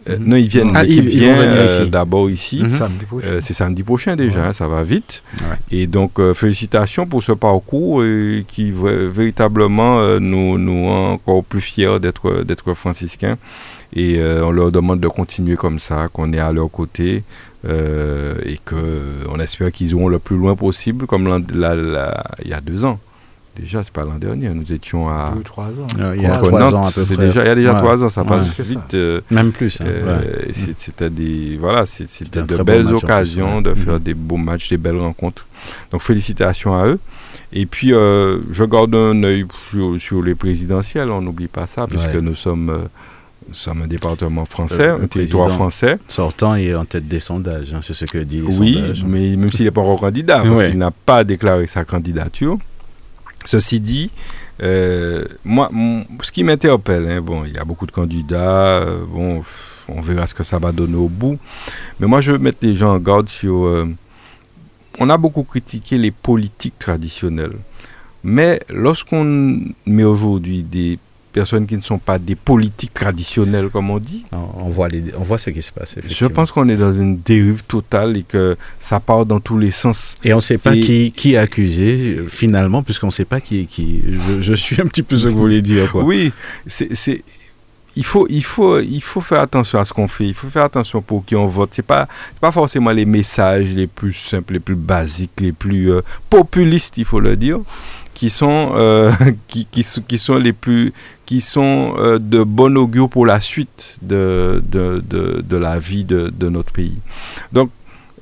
Speaker 3: Euh, non, ils viennent. Ah, l'équipe vient euh, d'abord ici. Mhm. C'est samedi prochain déjà, hein, ça va vite. Et donc, félicitations pour ce parcours qui véritablement nous, nous rend encore plus fiers d'être franciscains. Et on leur demande de continuer comme ça, qu'on est à leur côté. Euh, et qu'on espère qu'ils iront le plus loin possible, comme il y a deux ans. Déjà, c'est pas l'an dernier, nous étions à.
Speaker 2: Deux, trois ans.
Speaker 1: il y a trois ans à peu près.
Speaker 3: Déjà, il y a déjà trois ans, ça passe vite. Euh,
Speaker 1: Même plus. Hein,
Speaker 3: euh, c'était des, voilà, c'était de belles occasions de faire mm-hmm. des beaux matchs, des belles rencontres. Donc, félicitations à eux. Et puis, je garde un œil sur, sur les présidentielles, on n'oublie pas ça, puisque nous sommes sommes un département français, un territoire français.
Speaker 1: Sortant est en tête des sondages, hein, c'est ce que dit les
Speaker 3: oui, mais même s'il n'est pas encore candidat, parce qu'il n'a pas déclaré sa candidature. Ceci dit, euh, moi, ce qui m'interpelle, hein, bon, il y a beaucoup de candidats, euh, bon, on verra ce que ça va donner au bout. Mais moi, je veux mettre les gens en garde sur. Euh, on a beaucoup critiqué les politiques traditionnelles. Mais lorsqu'on met aujourd'hui des personnes qui ne sont pas des politiques traditionnelles, comme on dit.
Speaker 1: On voit, les, on voit ce qui se passe.
Speaker 3: Je pense qu'on est dans une dérive totale et que ça part dans tous les sens.
Speaker 1: Et on ne sait pas qui, qui est accusé finalement, puisqu'on ne sait pas qui est qui. Je, suis un petit peu ce que vous voulez dire. Quoi.
Speaker 3: Oui, c'est il faut, il, faut, il faut faire attention à ce qu'on fait. Il faut faire attention pour qui on vote. Ce n'est pas, pas forcément les messages les plus simples, les plus basiques, les plus euh, populistes, il faut le dire, qui sont, euh, qui, qui, sont les plus, qui sont euh, de bon augure pour la suite de, de, de, de la vie de, de, notre pays. Donc,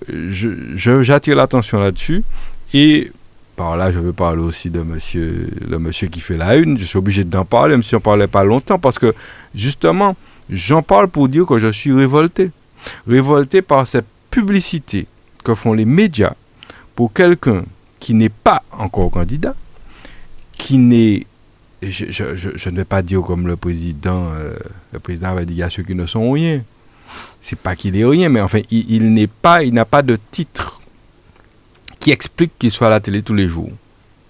Speaker 3: j'attire l'attention là-dessus. Et par là, je veux parler aussi de monsieur, le monsieur qui fait la une. Je suis obligé d'en parler, même si on ne parlait pas longtemps, parce que justement, j'en parle pour dire que je suis révolté. Révolté par cette publicité que font les médias pour quelqu'un qui n'est pas encore candidat, qui n'est je, je, je, ne vais pas dire comme le président, euh, le président va dire il y a ceux qui ne sont rien. C'est pas qu'il est rien, mais enfin, il, n'est pas, il n'a pas de titre qui explique qu'il soit à la télé tous les jours.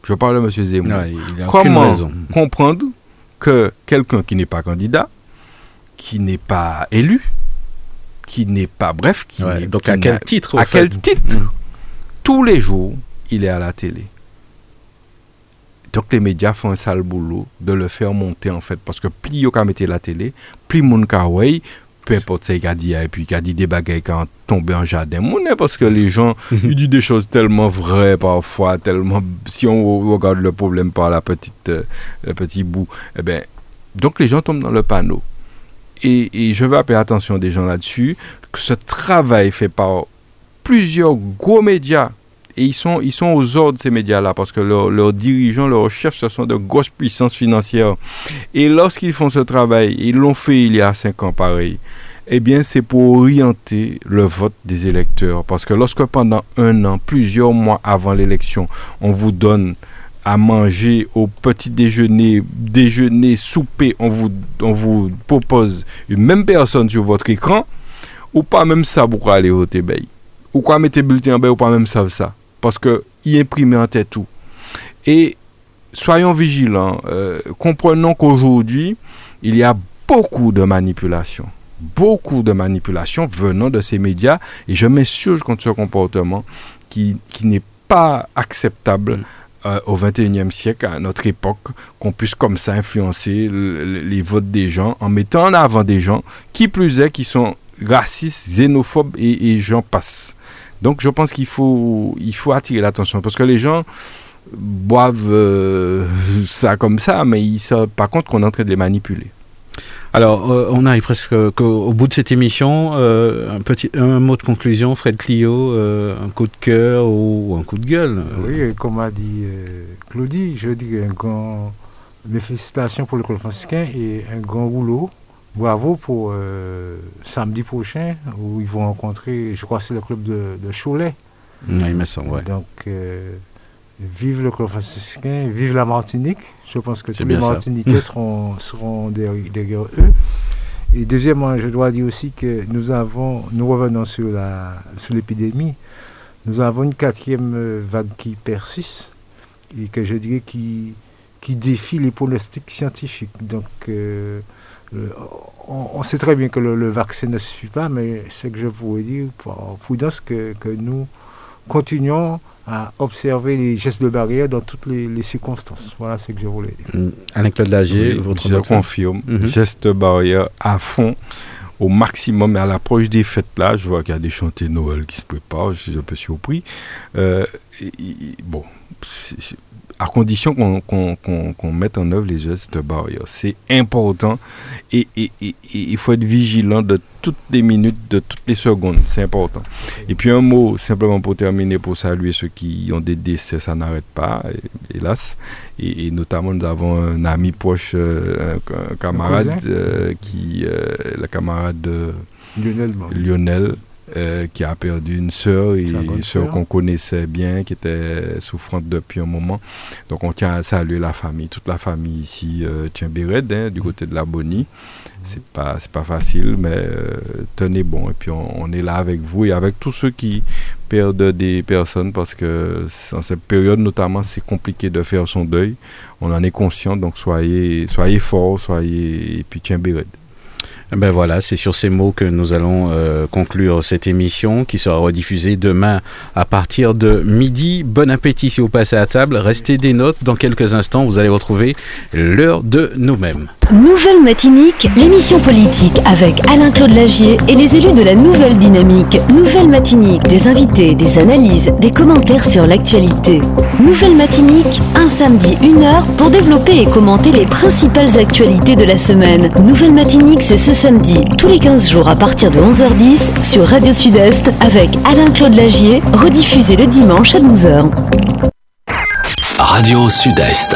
Speaker 3: Je parle de M. Zemmour. Comment comprendre que quelqu'un qui n'est pas candidat, qui n'est pas élu, qui n'est pas, bref, qui n'est
Speaker 1: donc à quel titre
Speaker 3: À quel titre. Tous les jours, il est à la télé. Donc les médias font un sale boulot de le faire monter en fait. Parce que plus il y a la télé, plus mon peu importe ce qu'il a dit, et puis qu'il a dit des bagailles quand tombé en jardin. Parce que les gens, ils disent des choses tellement vraies parfois, tellement. Si on regarde le problème par la petite, euh, le petit bout, eh ben, donc les gens tombent dans le panneau. Et, et je veux appeler l'attention des gens là-dessus, que ce travail fait par plusieurs gros médias et ils sont, ils sont aux ordres ces médias-là parce que leurs dirigeants, leurs chefs, ce sont de grosses puissances financières. Et lorsqu'ils font ce travail, ils l'ont fait il y a cinq ans pareil, eh bien c'est pour orienter le vote des électeurs. Parce que lorsque pendant un an, plusieurs mois avant l'élection, on vous donne à manger au petit déjeuner, déjeuner, souper, on vous, propose une même personne sur votre écran, ou pas même ça pour aller au TBI. Ou quoi mettre bulletin en ou pas même ça parce qu'il imprime en tête tout. Et soyons vigilants, euh, comprenons qu'aujourd'hui, il y a beaucoup de manipulations. Beaucoup de manipulations venant de ces médias et je m'insurge contre ce comportement qui, qui n'est pas acceptable. Euh, au XXIe siècle, à notre époque, qu'on puisse comme ça influencer les votes des gens en mettant en avant des gens, qui plus est, qui sont racistes, xénophobes et j'en passe. Donc je pense qu'il faut, il faut attirer l'attention parce que les gens boivent euh, ça comme ça, mais ils savent par contre qu'on est en train de les manipuler.
Speaker 1: Alors, euh, on arrive presque au bout de cette émission. Euh, un, petit, un mot de conclusion, Fred Clio, un coup de cœur ou un coup de gueule
Speaker 2: Oui, comme a dit Claudie, je dis un grand. Mes félicitations pour le franciscain et un grand rouleau bravo pour euh, samedi prochain où ils vont rencontrer, je crois que c'est le club de, de Cholet.
Speaker 1: Oui, il me semble,
Speaker 2: Donc, euh, vive le club franciscain, vive la Martinique. Je pense que tous les Martiniquais seront, seront derrière, eux. Et deuxièmement, je dois dire aussi que nous avons, nous revenons sur la sur l'épidémie, nous avons une quatrième euh, vague qui persiste et que je dirais qui, qui défie les pronostics scientifiques. Donc, on, sait très bien que le, vaccin ne suffit pas, mais c'est que je pourrais dire, pour prudence, que, que, nous continuons à observer les gestes de barrière dans toutes les, circonstances. Voilà ce que je voulais dire.
Speaker 1: Mm. Alain-Claude Lagier, votre
Speaker 3: Je confirme, mm gestes de barrière à fond au maximum. Et à l'approche des fêtes là, je vois qu'il y a des chantiers Noël qui se préparent, je suis un peu surpris. Euh, bon, à condition qu'on mette en œuvre les gestes barrières. C'est important et, il faut être vigilant de toutes les minutes, de toutes les secondes. C'est important. Et puis un mot simplement pour terminer, pour saluer ceux qui ont des décès, ça n'arrête pas, hélas. Et, notamment, nous avons un ami proche, euh, un, camarade, euh, qui, euh, le camarade
Speaker 2: Lionel.
Speaker 3: Lionel euh, qui a perdu une sœur, une sœur qu'on connaissait bien, qui était souffrante depuis un moment. Donc on tient à saluer la famille, toute la famille ici euh, tient Béred, hein, du côté de la Bonnie. C'est pas c'est pas facile, mais euh, tenez bon. Et puis on, est là avec vous et avec tous ceux qui perdent des personnes parce que en cette période notamment c'est compliqué de faire son deuil. On en est conscient, donc soyez soyez forts, soyez et puis tiens Béred.
Speaker 1: Ben voilà, c'est sur ces mots que nous allons euh, conclure cette émission qui sera rediffusée demain à partir de midi. Bon appétit si vous passez à table. Restez des notes. Dans quelques instants, vous allez retrouver l'heure de nous-mêmes.
Speaker 7: Nouvelle Matinique, l'émission politique avec Alain-Claude Lagier et les élus de la Nouvelle Dynamique. Nouvelle Matinique, des invités, des analyses, des commentaires sur l'actualité. Nouvelle Matinique, un samedi, une heure pour développer et commenter les principales actualités de la semaine. Nouvelle Matinique, c'est ce samedi, tous les 15 jours à partir de 11h10 sur Radio Sud-Est avec Alain-Claude Lagier, rediffusé le dimanche à 12h.
Speaker 8: Radio Sud-Est.